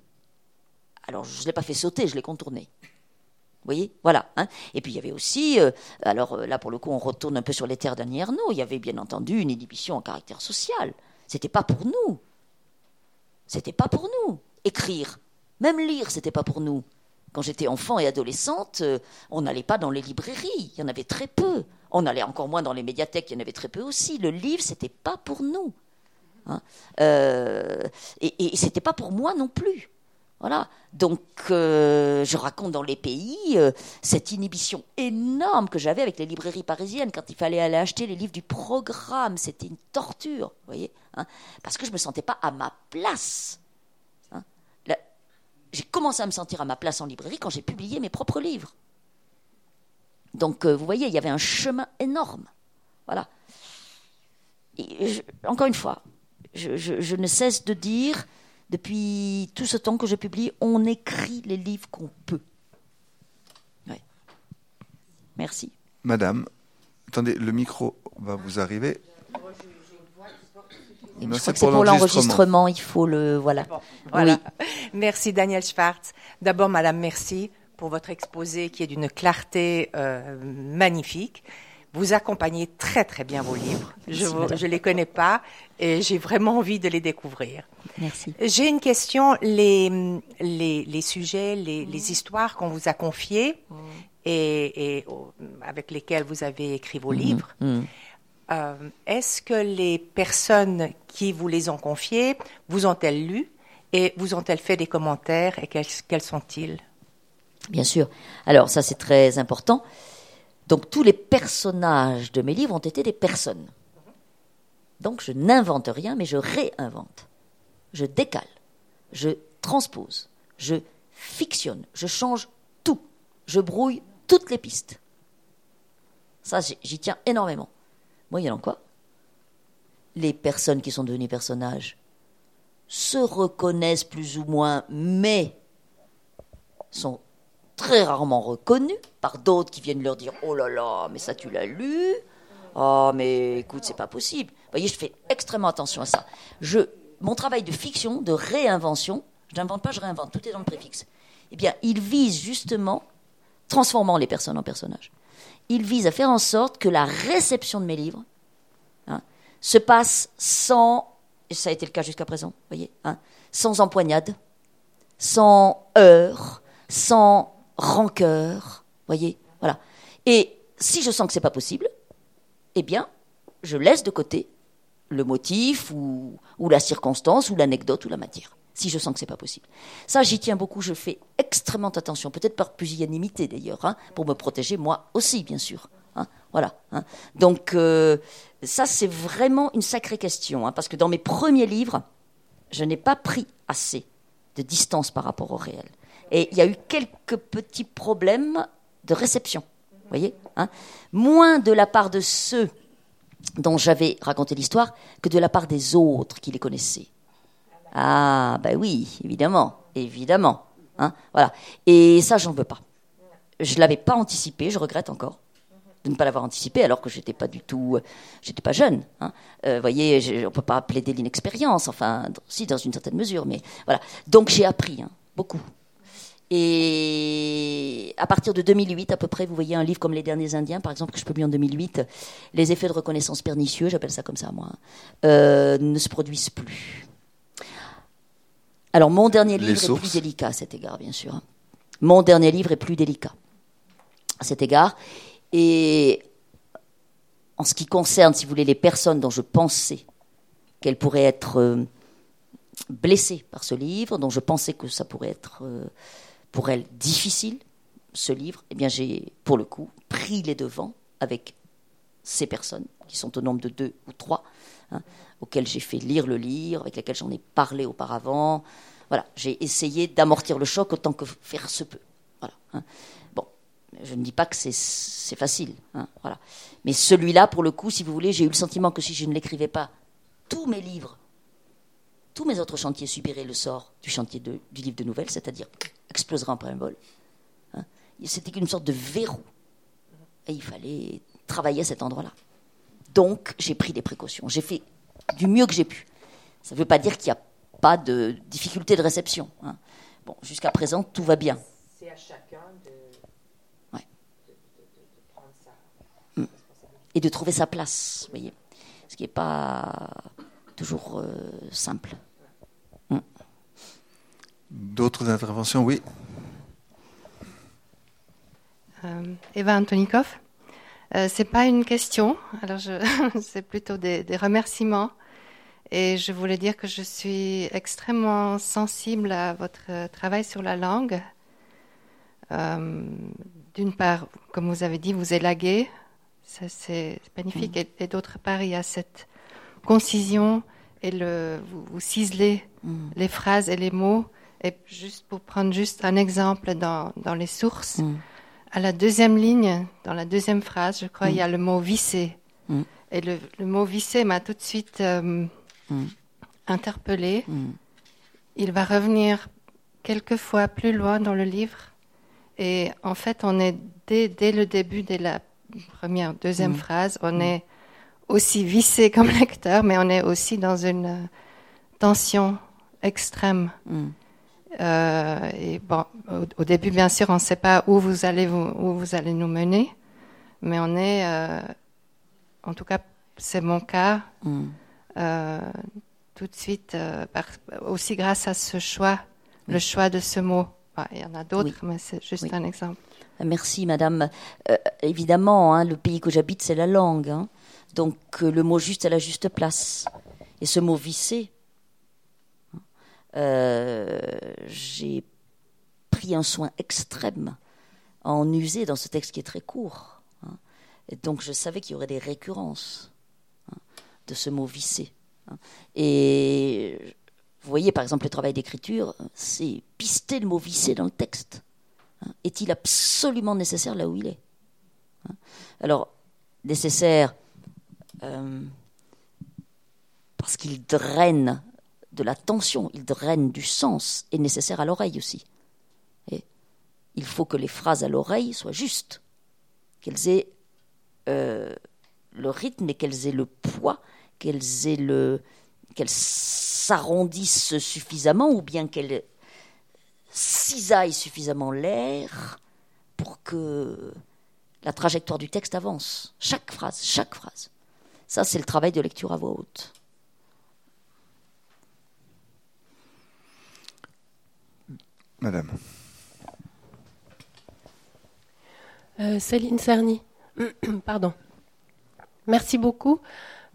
Alors, je ne l'ai pas fait sauter, je l'ai contourné. Vous voyez? Voilà. hein. Et puis, il y avait aussi, euh, alors euh, là, pour le coup, on retourne un peu sur les terres d'Annie Ernaux. Il y avait bien entendu une inhibition en caractère social. C'était pas pour nous. C'était pas pour nous. Écrire, même lire, c'était pas pour nous. Quand j'étais enfant et adolescente, euh, on n'allait pas dans les librairies. Il y en avait très peu. On allait encore moins dans les médiathèques. Il y en avait très peu aussi. Le livre, c'était pas pour nous. Hein. Euh, et, et c'était pas pour moi non plus. Voilà. Donc, euh, je raconte dans les pays euh, cette inhibition énorme que j'avais avec les librairies parisiennes quand il fallait aller acheter les livres du programme. C'était une torture, vous voyez, hein, parce que je me sentais pas à ma place. hein. J'ai commencé à me sentir à ma place en librairie quand j'ai publié mes propres livres. Donc, vous voyez, il y avait un chemin énorme. Voilà. encore une fois, je, ne cesse de dire, depuis tout ce temps que je publie, on écrit les livres qu'on peut. Merci.
Madame, attendez, le micro va vous arriver.
je crois que c'est pour l'enregistrement, il faut le voilà.
voilà. Merci Daniel Schwartz. D'abord, Madame, merci pour votre exposé qui est d'une clarté euh, magnifique. Vous accompagnez très très bien vos livres. je ne les connais pas et j'ai vraiment envie de les découvrir.
Merci.
J'ai une question. Les, les, les sujets, les, les histoires qu'on vous a confiées et, et, avec lesquelles vous avez écrit vos livres, euh, est-ce que les personnes qui vous les ont confiées vous ont-elles lues et vous ont-elles fait des commentaires et quels, quels sont-ils?
Bien sûr. Alors ça c'est très important. Donc tous les personnages de mes livres ont été des personnes. Donc je n'invente rien, mais je réinvente. Je décale, je transpose, je fictionne, je change tout. Je brouille toutes les pistes. Ça, j'y tiens énormément. Moyennant quoi Les personnes qui sont devenues personnages se reconnaissent plus ou moins, mais sont très rarement reconnus par d'autres qui viennent leur dire Oh là là, mais ça tu l'as lu Oh, mais écoute, c'est pas possible. Vous voyez, je fais extrêmement attention à ça. Je, mon travail de fiction, de réinvention, je n'invente pas, je réinvente, tout est dans le préfixe. Eh bien, il vise justement, transformant les personnes en personnages, il vise à faire en sorte que la réception de mes livres hein, se passe sans, et ça a été le cas jusqu'à présent, voyez, hein, sans empoignade, sans heurts, sans rancœur, voyez, voilà. Et si je sens que c'est pas possible, eh bien, je laisse de côté le motif ou, la circonstance ou l'anecdote ou la matière. Si je sens que c'est pas possible. Ça, j'y tiens beaucoup. Je fais extrêmement attention, peut-être par pusillanimité d'ailleurs, hein, pour me protéger moi aussi, bien sûr. Hein, voilà. Hein. Donc, euh, ça, c'est vraiment une sacrée question, parce que dans mes premiers livres, je n'ai pas pris assez de distance par rapport au réel. Et il y a eu quelques petits problèmes de réception. Vous voyez hein Moins de la part de ceux dont j'avais raconté l'histoire que de la part des autres qui les connaissaient. Ah, ben oui, évidemment, évidemment. Hein voilà. Et ça, j'en veux pas. Je l'avais pas anticipé, je regrette encore de ne pas l'avoir anticipé alors que j'étais pas du tout, j'étais pas jeune. Hein. Euh, voyez, on peut pas plaider l'inexpérience, enfin, si dans une certaine mesure, mais voilà. Donc j'ai appris hein, beaucoup. Et à partir de 2008, à peu près, vous voyez un livre comme Les Derniers Indiens, par exemple, que je publie en 2008, les effets de reconnaissance pernicieux, j'appelle ça comme ça moi, euh, ne se produisent plus. Alors, mon dernier livre est plus délicat à cet égard, bien sûr. Mon dernier livre est plus délicat à cet égard. Et en ce qui concerne, si vous voulez, les personnes dont je pensais qu'elles pourraient être euh, blessées par ce livre, dont je pensais que ça pourrait être euh, pour elle difficile, ce livre, eh bien j'ai, pour le coup, pris les devants avec ces personnes, qui sont au nombre de deux ou trois, hein, auxquelles j'ai fait lire le livre, avec lesquelles j'en ai parlé auparavant. Voilà, j'ai essayé d'amortir le choc autant que faire se peut. Voilà. Hein. Bon, je ne dis pas que c'est, facile. Hein, voilà. Mais celui-là, pour le coup, si vous voulez, j'ai eu le sentiment que si je ne l'écrivais pas, tous mes livres, tous mes autres chantiers subiraient le sort du chantier du livre de nouvelles, c'est-à-dire explosera en plein vol. Hein. C'était une sorte de verrou. Et il fallait travailler à cet endroit-là. Donc, j'ai pris des précautions. J'ai fait du mieux que j'ai pu. Ça ne veut pas dire qu'il n'y a pas de difficulté de réception. Hein. Bon, jusqu'à présent, tout va bien.
C'est à chacun de, prendre sa
mm. Et de trouver sa place, vous voyez. Ce qui n'est pas toujours euh, simple.
D'autres interventions, oui.
Euh, Eva Antonikov. Euh, c'est pas une question, alors c'est plutôt des, remerciements. Et je voulais dire que je suis extrêmement sensible à votre travail sur la langue. Euh, d'une part, comme vous avez dit, vous élaguez, ça c'est magnifique. Mm. Et, d'autre part, il y a cette concision et le, vous, ciselez mm. les phrases et les mots Et juste pour prendre juste un exemple dans, dans les sources, mm. à la deuxième ligne, dans la deuxième phrase, je crois, il y a le mot visser. Et le, le, mot visser m'a tout de suite euh, interpellé. Il va revenir quelques fois plus loin dans le livre. Et en fait, on est dès, dès le début, dès la première, deuxième phrase, on est aussi vissé comme lecteur, mais on est aussi dans une euh, tension extrême. Mm. Euh, et bon, au, début, bien sûr, on ne sait pas où vous allez vous, où vous allez nous mener, mais on est, euh, en tout cas, c'est mon cas, mm. tout de suite, aussi grâce à ce choix, le choix de ce mot. il y en a d'autres, mais c'est juste un exemple.
Merci, Madame. évidemment, hein, le pays que j'habite, c'est la langue. Hein. Donc le mot juste à la juste place. Et ce mot vissé, euh, j'ai pris un soin extrême à en user dans ce texte qui est très court. Hein. Et donc je savais qu'il y aurait des récurrences hein, de ce mot vissé. Hein. Et vous voyez, par exemple, le travail d'écriture, c'est pister le mot vissé dans le texte. Est-il absolument nécessaire là où il est Alors, nécessaire euh, parce qu'il draine de la tension, il draine du sens, et nécessaire à l'oreille aussi. Il faut que les phrases à l'oreille soient justes, qu'elles aient euh, le rythme et qu'elles aient le poids, qu'elles aient le qu'elles s'arrondissent suffisamment ou bien qu'elles cisaillent suffisamment l'air pour que la trajectoire du texte avance. Chaque phrase, chaque phrase. Ça, c'est le travail de lecture à voix haute.
Madame.
Euh, Céline Cerny. Pardon. Merci beaucoup.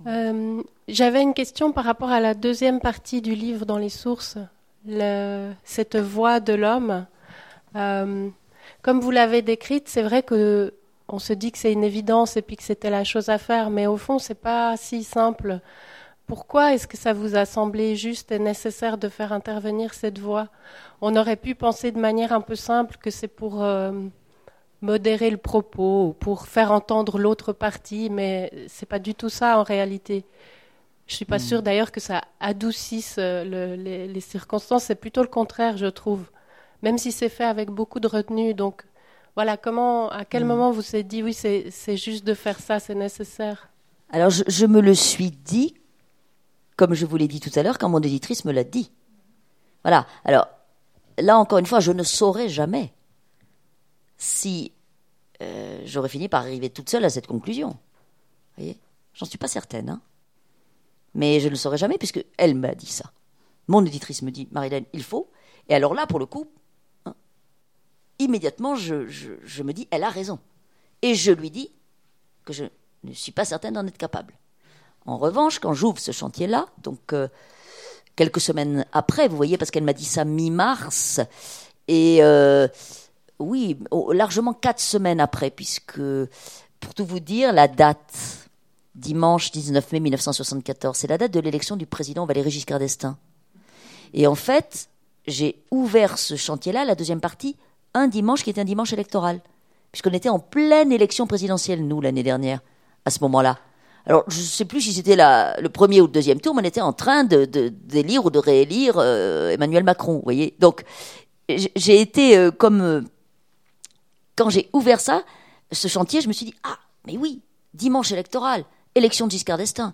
Euh, j'avais une question par rapport à la deuxième partie du livre dans les sources, cette voix de l'homme. Euh, comme vous l'avez décrite, c'est vrai que on se dit que c'est une évidence et puis que c'était la chose à faire, mais au fond, c'est pas si simple. Pourquoi est-ce que ça vous a semblé juste et nécessaire de faire intervenir cette voix? On aurait pu penser de manière un peu simple que c'est pour euh, modérer le propos, pour faire entendre l'autre partie, mais c'est pas du tout ça en réalité. Je suis pas hmm. sûre d'ailleurs que ça adoucisse euh, les, les, circonstances. C'est plutôt le contraire, je trouve. Même si c'est fait avec beaucoup de retenue, donc voilà, comment, à quel mm. moment vous vous êtes dit, oui, c'est juste de faire ça, c'est nécessaire?
Alors, je, me le suis dit, comme je vous l'ai dit tout à l'heure, quand mon éditrice me l'a dit. Voilà. Alors, là, encore une fois, je ne saurais jamais si euh, j'aurais fini par arriver toute seule à cette conclusion. Vous voyez? J'en suis pas certaine. Hein Mais je ne le saurais jamais, puisque elle m'a dit ça. Mon éditrice me dit, Marilène, il faut. Et alors là, pour le coup, immédiatement, je, me dis, elle a raison. Et je lui dis que je ne suis pas certaine d'en être capable. En revanche, quand j'ouvre ce chantier-là, donc euh, quelques semaines après, vous voyez, parce qu'elle m'a dit ça mi-mars, et euh, oui, largement quatre semaines après, puisque, pour tout vous dire, la date, dimanche 19 mai 1974, c'est la date de l'élection du président Valéry Giscard d'Estaing. Et en fait, j'ai ouvert ce chantier-là, la deuxième partie, un dimanche qui était un dimanche électoral, puisqu'on était en pleine élection présidentielle, nous, l'année dernière, à ce moment-là. Alors, je ne sais plus si c'était le premier ou le deuxième tour, mais on était en train de, d'élire ou de réélire euh, Emmanuel Macron, vous voyez. Donc, j'ai été euh, comme... Euh, quand j'ai ouvert ça, ce chantier, je me suis dit, ah, mais oui, dimanche électoral, élection de Giscard d'Estaing.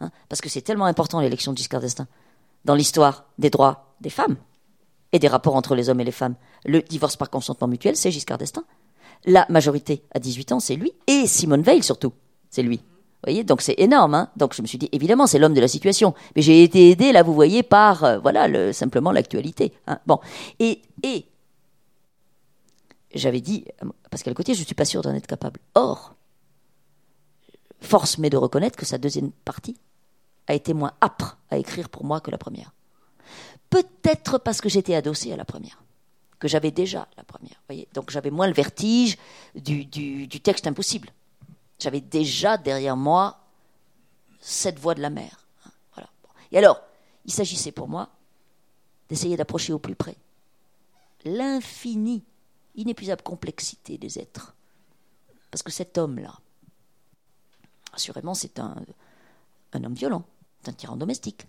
Hein, parce que c'est tellement important, l'élection de Giscard d'Estaing, dans l'histoire des droits des femmes des rapports entre les hommes et les femmes. Le divorce par consentement mutuel, c'est Giscard d'Estaing. La majorité à 18 ans, c'est lui. Et Simone Veil, surtout, c'est lui. Vous voyez, donc c'est énorme. Hein donc je me suis dit, évidemment, c'est l'homme de la situation. Mais j'ai été aidé, là, vous voyez, par, euh, voilà, le, simplement l'actualité. Hein bon. Et, et j'avais dit, parce qu'à je ne suis pas sûr d'en être capable. Or, force m'est de reconnaître que sa deuxième partie a été moins âpre à écrire pour moi que la première. Peut-être parce que j'étais adossée à la première, que j'avais déjà la première. Voyez Donc j'avais moins le vertige du, du, texte impossible. J'avais déjà derrière moi cette voix de la mer. Voilà. Et alors, il s'agissait pour moi d'essayer d'approcher au plus près l'infinie, inépuisable complexité des êtres. Parce que cet homme-là, assurément, c'est un, un homme violent, c'est un tyran domestique.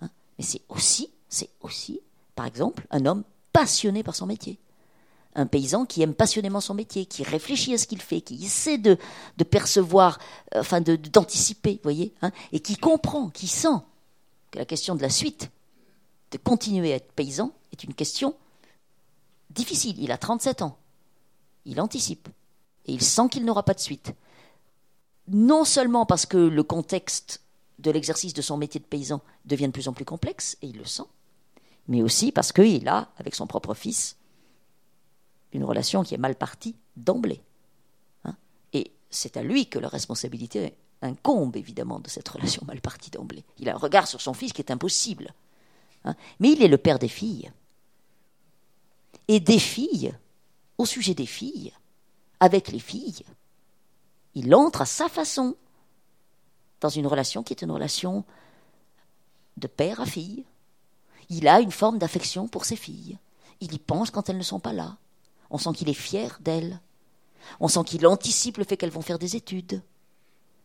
Hein. Mais c'est aussi, c'est aussi, par exemple, un homme passionné par son métier. Un paysan qui aime passionnément son métier, qui réfléchit à ce qu'il fait, qui essaie de, de percevoir, euh, enfin d'anticiper, vous voyez, hein, et qui comprend, qui sent que la question de la suite, de continuer à être paysan, est une question difficile. Il a 37 ans. Il anticipe. Et il sent qu'il n'aura pas de suite. Non seulement parce que le contexte de l'exercice de son métier de paysan devient de plus en plus complexe, et il le sent, mais aussi parce qu'il a, avec son propre fils, une relation qui est mal partie d'emblée. Hein. et c'est à lui que la responsabilité incombe, évidemment, de cette relation mal partie d'emblée. Il a un regard sur son fils qui est impossible. Hein. mais il est le père des filles. Et des filles, au sujet des filles, avec les filles, il entre à sa façon dans une relation qui est une relation de père à fille. Il a une forme d'affection pour ses filles. Il y pense quand elles ne sont pas là. On sent qu'il est fier d'elles. On sent qu'il anticipe le fait qu'elles vont faire des études,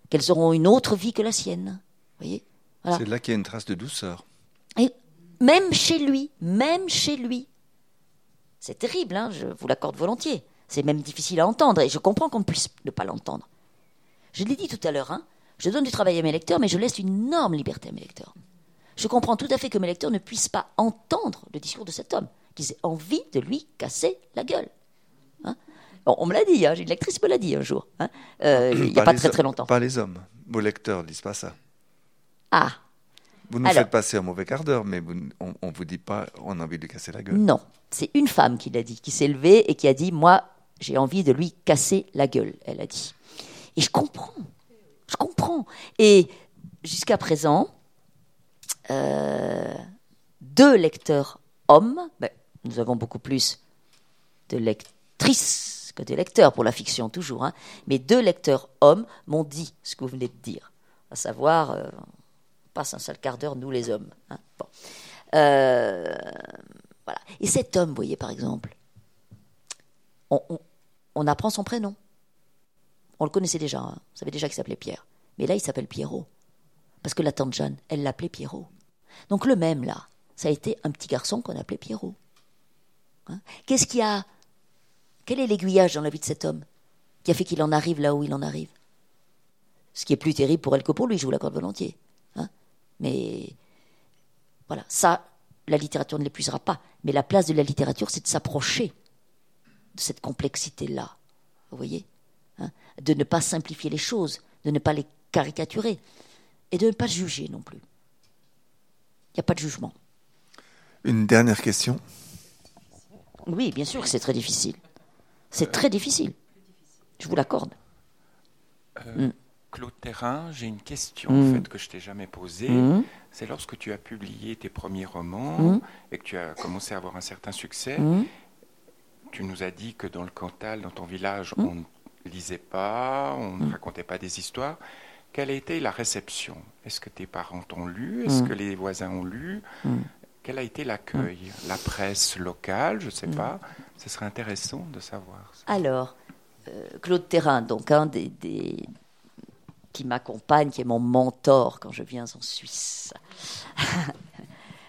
qu'elles auront une autre vie que la sienne. voyez?
C'est là qu'il y a une trace de douceur.
Et même chez lui, même chez lui. C'est terrible, hein, je vous l'accorde volontiers. C'est même difficile à entendre, et je comprends qu'on ne puisse ne pas l'entendre. Je l'ai dit tout à l'heure, hein, je donne du travail à mes lecteurs, mais je laisse une énorme liberté à mes lecteurs. Je comprends tout à fait que mes lecteurs ne puissent pas entendre le discours de cet homme, qu'ils aient envie de lui casser la gueule. Hein. on me l'a dit, hein, une lectrice me l'a dit un jour, hein. euh, il n'y a pas très très longtemps.
Pas les hommes, vos lecteurs ne disent pas ça.
Ah,
vous nous faites passer un mauvais quart d'heure, mais on ne vous dit pas on a envie de lui casser la gueule.
Non, c'est une femme qui l'a dit, qui s'est levée et qui a dit Moi, j'ai envie de lui casser la gueule, elle a dit. Et je comprends, je comprends. Et jusqu'à présent, euh, deux lecteurs hommes, nous avons beaucoup plus de lectrices que de lecteurs pour la fiction toujours, hein, mais deux lecteurs hommes m'ont dit ce que vous venez de dire, à savoir. Euh, passe un seul quart d'heure, nous les hommes. Hein. Bon. Euh, voilà. Et cet homme, vous voyez, par exemple, on, apprend son prénom. On le connaissait déjà, hein. on savait déjà qu'il s'appelait Pierre. Mais là, il s'appelle Pierrot. Parce que la tante Jeanne, elle l'appelait Pierrot. Donc le même, là, ça a été un petit garçon qu'on appelait Pierrot. Hein? Qu'est-ce qui a. Quel est l'aiguillage dans la vie de cet homme qui a fait qu'il en arrive là où il en arrive? Ce qui est plus terrible pour elle que pour lui, je vous l'accorde volontiers. Mais voilà, ça, la littérature ne l'épuisera pas. Mais la place de la littérature, c'est de s'approcher de cette complexité-là. Vous voyez? Hein? De ne pas simplifier les choses, de ne pas les caricaturer et de ne pas juger non plus. Il n'y a pas de jugement.
Une dernière question
Oui, bien sûr que c'est très difficile. C'est très difficile. Je vous l'accorde.
Euh, mm. Claude Terrain, j'ai une question en mm. fait, que je t'ai jamais posée. Mm. C'est lorsque tu as publié tes premiers romans mm. et que tu as commencé à avoir un certain succès, tu nous as dit que dans le Cantal, dans ton village, on ne lisait pas, on ne racontait pas des histoires. Quelle a été la réception? Est-ce que tes parents t'ont lu? Est-ce que les voisins ont lu? Quel a été l'accueil? La presse locale, je ne sais pas. Ce serait intéressant de savoir.
Alors, euh, Claude Terrain, donc un des qui m'accompagne, qui est mon mentor quand je viens en Suisse.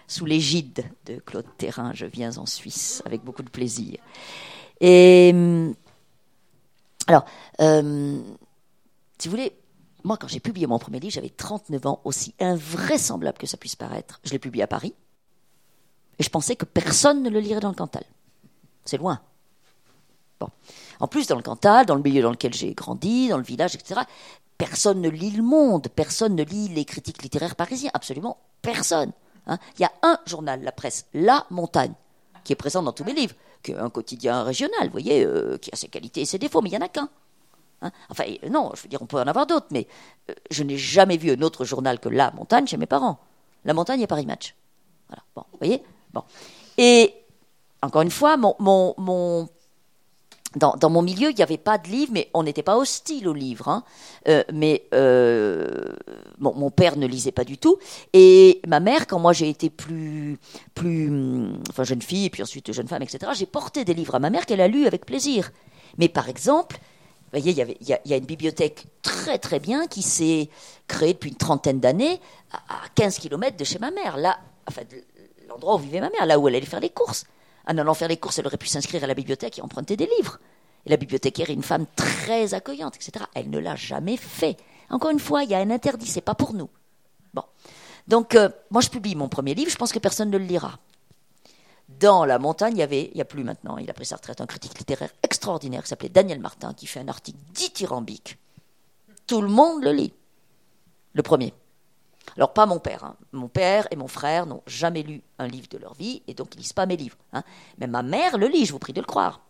Sous l'égide de Claude Terrain, je viens en Suisse avec beaucoup de plaisir. Et hum, alors, hum, si vous voulez, moi, quand j'ai publié mon premier livre, j'avais 39 ans, aussi invraisemblable que ça puisse paraître. Je l'ai publié à Paris. Et je pensais que personne ne le lirait dans le Cantal. C'est loin. En plus, dans le Cantal, dans le milieu dans lequel j'ai grandi, dans le village, etc., Personne ne lit Le Monde, personne ne lit les critiques littéraires parisiens, absolument personne. Hein. Il y a un journal, la presse, La Montagne, qui est présent dans tous mes livres, qui est un quotidien régional, vous voyez, euh, qui a ses qualités et ses défauts, mais il n'y en a qu'un. Hein? enfin, non, je veux dire, on peut en avoir d'autres, mais euh, je n'ai jamais vu un autre journal que La Montagne chez mes parents. La Montagne et Paris Match. Voilà, bon, vous voyez? Bon. Et, encore une fois, dans, mon milieu, il n'y avait pas de livre, mais on n'était pas hostile au livre. Hein. Euh, mais euh, bon, mon père ne lisait pas du tout. Et ma mère, quand moi j'ai été plus, plus, hum, enfin jeune fille, puis ensuite jeune femme, etc., j'ai porté des livres à ma mère qu'elle a lus avec plaisir. Mais par exemple, vous voyez, il y, a, une bibliothèque très très bien qui s'est créée depuis une trentaine d'années à, à 15 km de chez ma mère. Là, enfin, l'endroit où vivait ma mère, là où elle allait faire les courses. En allant faire les courses, elle aurait pu s'inscrire à la bibliothèque et emprunter des livres. Et la bibliothécaire est une femme très accueillante, etc. Elle ne l'a jamais fait. Encore une fois, il y a un interdit, c'est pas pour nous. Bon. Donc, euh, moi, je publie mon premier livre, je pense que personne ne le lira. Dans la montagne, il y avait, il n'y a plus maintenant, il a pris sa retraite, un critique littéraire extraordinaire qui s'appelait Daniel Martin, qui fait un article dithyrambique. Tout le monde le lit. Le premier. Alors, pas mon père. Hein. Mon père et mon frère n'ont jamais lu un livre de leur vie, et donc ils lisent pas mes livres. Hein. Mais ma mère le lit, je vous prie de le croire.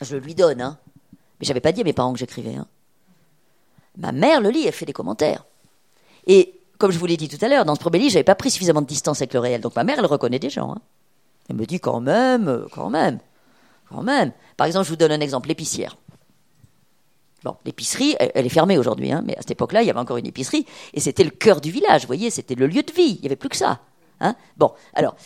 Je lui donne. Hein. Mais j'avais pas dit à mes parents que j'écrivais. Hein. Ma mère le lit, elle fait des commentaires. Et comme je vous l'ai dit tout à l'heure, dans ce premier livre, j'avais pas pris suffisamment de distance avec le réel. Donc ma mère, elle reconnaît des gens. Elle me dit quand même, quand même, quand même. Par exemple, je vous donne un exemple, l'épicière. Bon, l'épicerie, elle, est fermée aujourd'hui, hein, mais à cette époque-là, il y avait encore une épicerie, et c'était le cœur du village, vous voyez, c'était le lieu de vie, il n'y avait plus que ça. Hein. Bon, alors,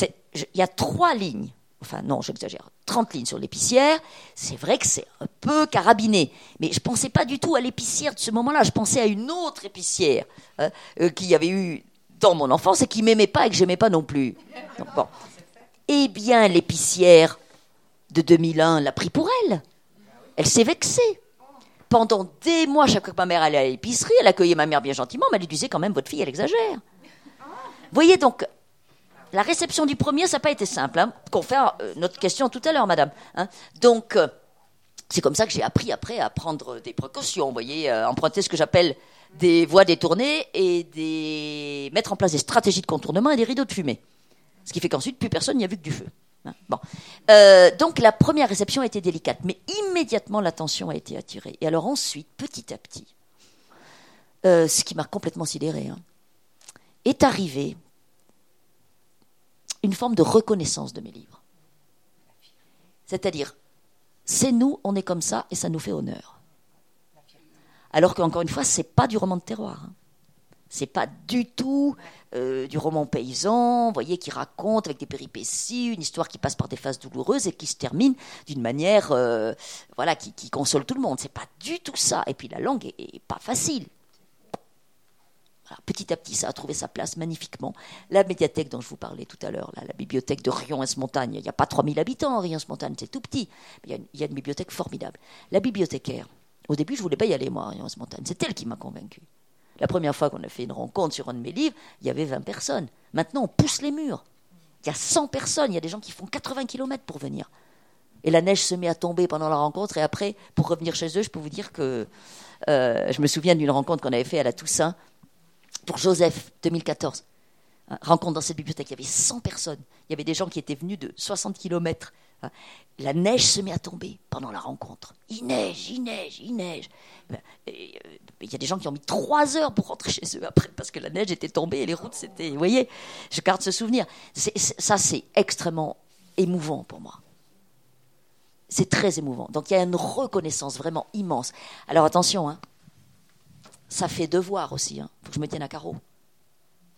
il y a trois lignes, enfin non, j'exagère, 30 lignes sur l'épicière, c'est vrai que c'est un peu carabiné, mais je ne pensais pas du tout à l'épicière de ce moment-là, je pensais à une autre épicière hein, euh, qui avait eu dans mon enfance et qui m'aimait pas et que j'aimais pas non plus. Bon. Eh bien, l'épicière de 2001 l'a pris pour elle. Elle s'est vexée pendant des mois, chaque fois que ma mère allait à l'épicerie, elle accueillait ma mère bien gentiment, mais elle lui disait quand même, votre fille, elle exagère. Vous voyez donc, la réception du premier, ça n'a pas été simple. Hein, confère euh, notre question tout à l'heure, madame. Hein. Donc, euh, c'est comme ça que j'ai appris après à prendre des précautions, vous voyez, euh, emprunter ce que j'appelle des voies détournées et mettre en place des stratégies de contournement et des rideaux de fumée. Ce qui fait qu'ensuite, plus personne n'y a vu que du feu. Bon. Euh, donc la première réception a été délicate, mais immédiatement l'attention a été attirée. Et alors ensuite, petit à petit, euh, ce qui m'a complètement sidéré, hein, est arrivé une forme de reconnaissance de mes livres. C'est-à-dire, c'est nous, on est comme ça, et ça nous fait honneur. Alors qu'encore une fois, c'est pas du roman de terroir. Hein. C'est pas du tout euh, du roman paysan, vous voyez, qui raconte avec des péripéties une histoire qui passe par des phases douloureuses et qui se termine d'une manière, euh, voilà, qui, console tout le monde. C'est pas du tout ça. Et puis la langue est, pas facile. Petit à petit, ça a trouvé sa place magnifiquement. La médiathèque dont je vous parlais tout à l'heure, la bibliothèque de Rion-Montagne, il n'y a pas 3000 habitants en Rion-Montagne, c'est tout petit. Il y, a une, bibliothèque formidable. La bibliothécaire, au début, je voulais pas y aller, moi, à Rion-Montagne. C'est elle qui m'a convaincu. La première fois qu'on a fait une rencontre sur un de mes livres, il y avait 20 personnes. Maintenant, on pousse les murs. Il y a 100 personnes. Il y a des gens qui font 80 km pour venir. Et la neige se met à tomber pendant la rencontre. Et après, pour revenir chez eux, je peux vous dire que euh, je me souviens d'une rencontre qu'on avait faite à la Toussaint pour Joseph, 2014. Rencontre dans cette bibliothèque. Il y avait 100 personnes. Il y avait des gens qui étaient venus de 60 km. La neige se met à tomber pendant la rencontre. Il neige, il neige, il neige. Il y a des gens qui ont mis trois heures pour rentrer chez eux après parce que la neige était tombée et les routes c'était. Vous voyez, je garde ce souvenir. Ça, c'est extrêmement émouvant pour moi. C'est très émouvant. Donc il y a une reconnaissance vraiment immense. Alors attention, hein, ça fait devoir aussi. Il hein. faut que je me tienne à carreau.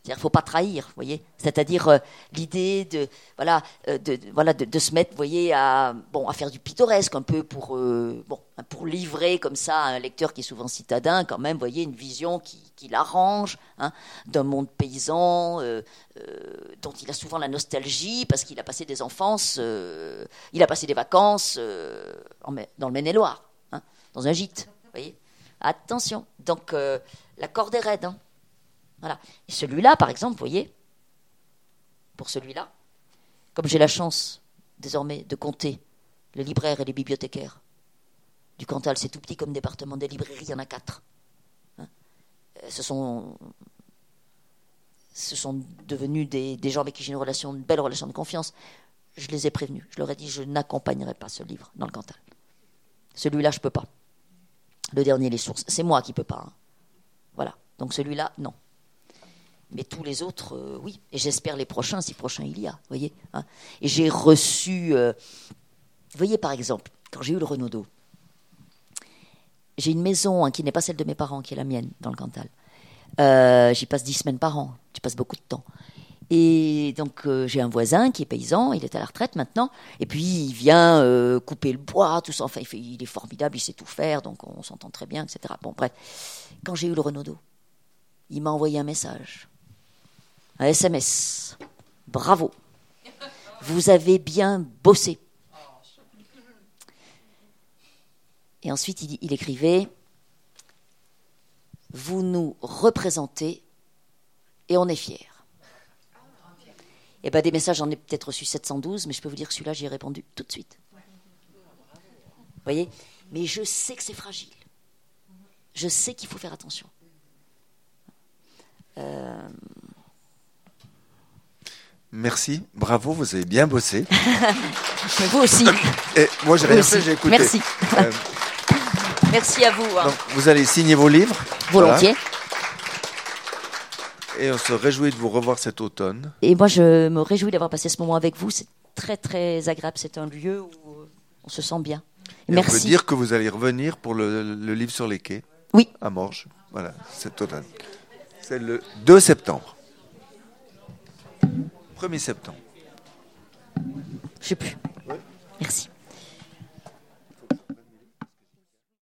C'est-à-dire, faut pas trahir, vous voyez. C'est-à-dire euh, l'idée de voilà euh, de, voilà de, se mettre, voyez, à bon à faire du pittoresque un peu pour euh, bon pour livrer comme ça à un lecteur qui est souvent citadin, quand même, vous voyez, une vision qui, qui l'arrange hein, d'un monde paysan dont il a souvent la nostalgie parce qu'il a passé des enfances, il a passé des vacances dans le Maine-et-Loire, hein, dans un gîte, voyez. Attention, donc la corde est raide. Hein. Voilà. Et celui-là, par exemple, vous voyez, pour celui-là, comme j'ai la chance désormais de compter les libraires et les bibliothécaires du Cantal, c'est tout petit comme département des librairies, il y en a quatre. Hein ce sont ce sont devenus des, gens avec qui j'ai une relation, une belle relation de confiance. Je les ai prévenus. Je leur ai dit je n'accompagnerai pas ce livre dans le Cantal. Celui-là, je ne peux pas. Le dernier, les sources. C'est moi qui peux pas. Hein. Voilà. Donc celui-là, non. Mais tous les autres, euh, oui. Et j'espère les prochains, si prochain il y a. voyez hein Et j'ai reçu. Euh, vous voyez, par exemple, quand j'ai eu le Renaudot, j'ai une maison hein, qui n'est pas celle de mes parents, qui est la mienne, dans le Cantal. Euh, j'y passe dix semaines par an, j'y passe beaucoup de temps. Et donc euh, j'ai un voisin qui est paysan, il est à la retraite maintenant, et puis il vient couper le bois, tout ça. Enfin, il, il, est formidable, il sait tout faire, donc on s'entend très bien, etc. Bon, bref, quand j'ai eu le Renaudot, il m'a envoyé un message, un SMS. Bravo, vous avez bien bossé. Et ensuite, il, écrivait Vous nous représentez et on est fiers. Et ben, des messages, j'en ai peut-être reçu 712, mais je peux vous dire que celui-là, j'y ai répondu tout de suite. Vous voyez? Mais je sais que c'est fragile. Je sais qu'il faut faire attention. Euh...
Merci, bravo, vous avez bien bossé.
Mais vous aussi.
Et moi, j'ai rien fait, j'ai écouté.
Merci. Euh... Merci à vous. Hein.
Donc, vous allez signer vos livres.
Volontiers.
Voilà. Et on se réjouit de vous revoir cet automne.
Et moi, je me réjouis d'avoir passé ce moment avec vous. C'est très, très agréable. C'est un lieu où on se sent bien.
Et
Merci.
On peut dire que vous allez revenir pour le, le livre sur les quais.
Oui.
À Morges. Voilà, cet automne. C'est le 2 septembre. 1er septembre.
Je sais plus. Merci.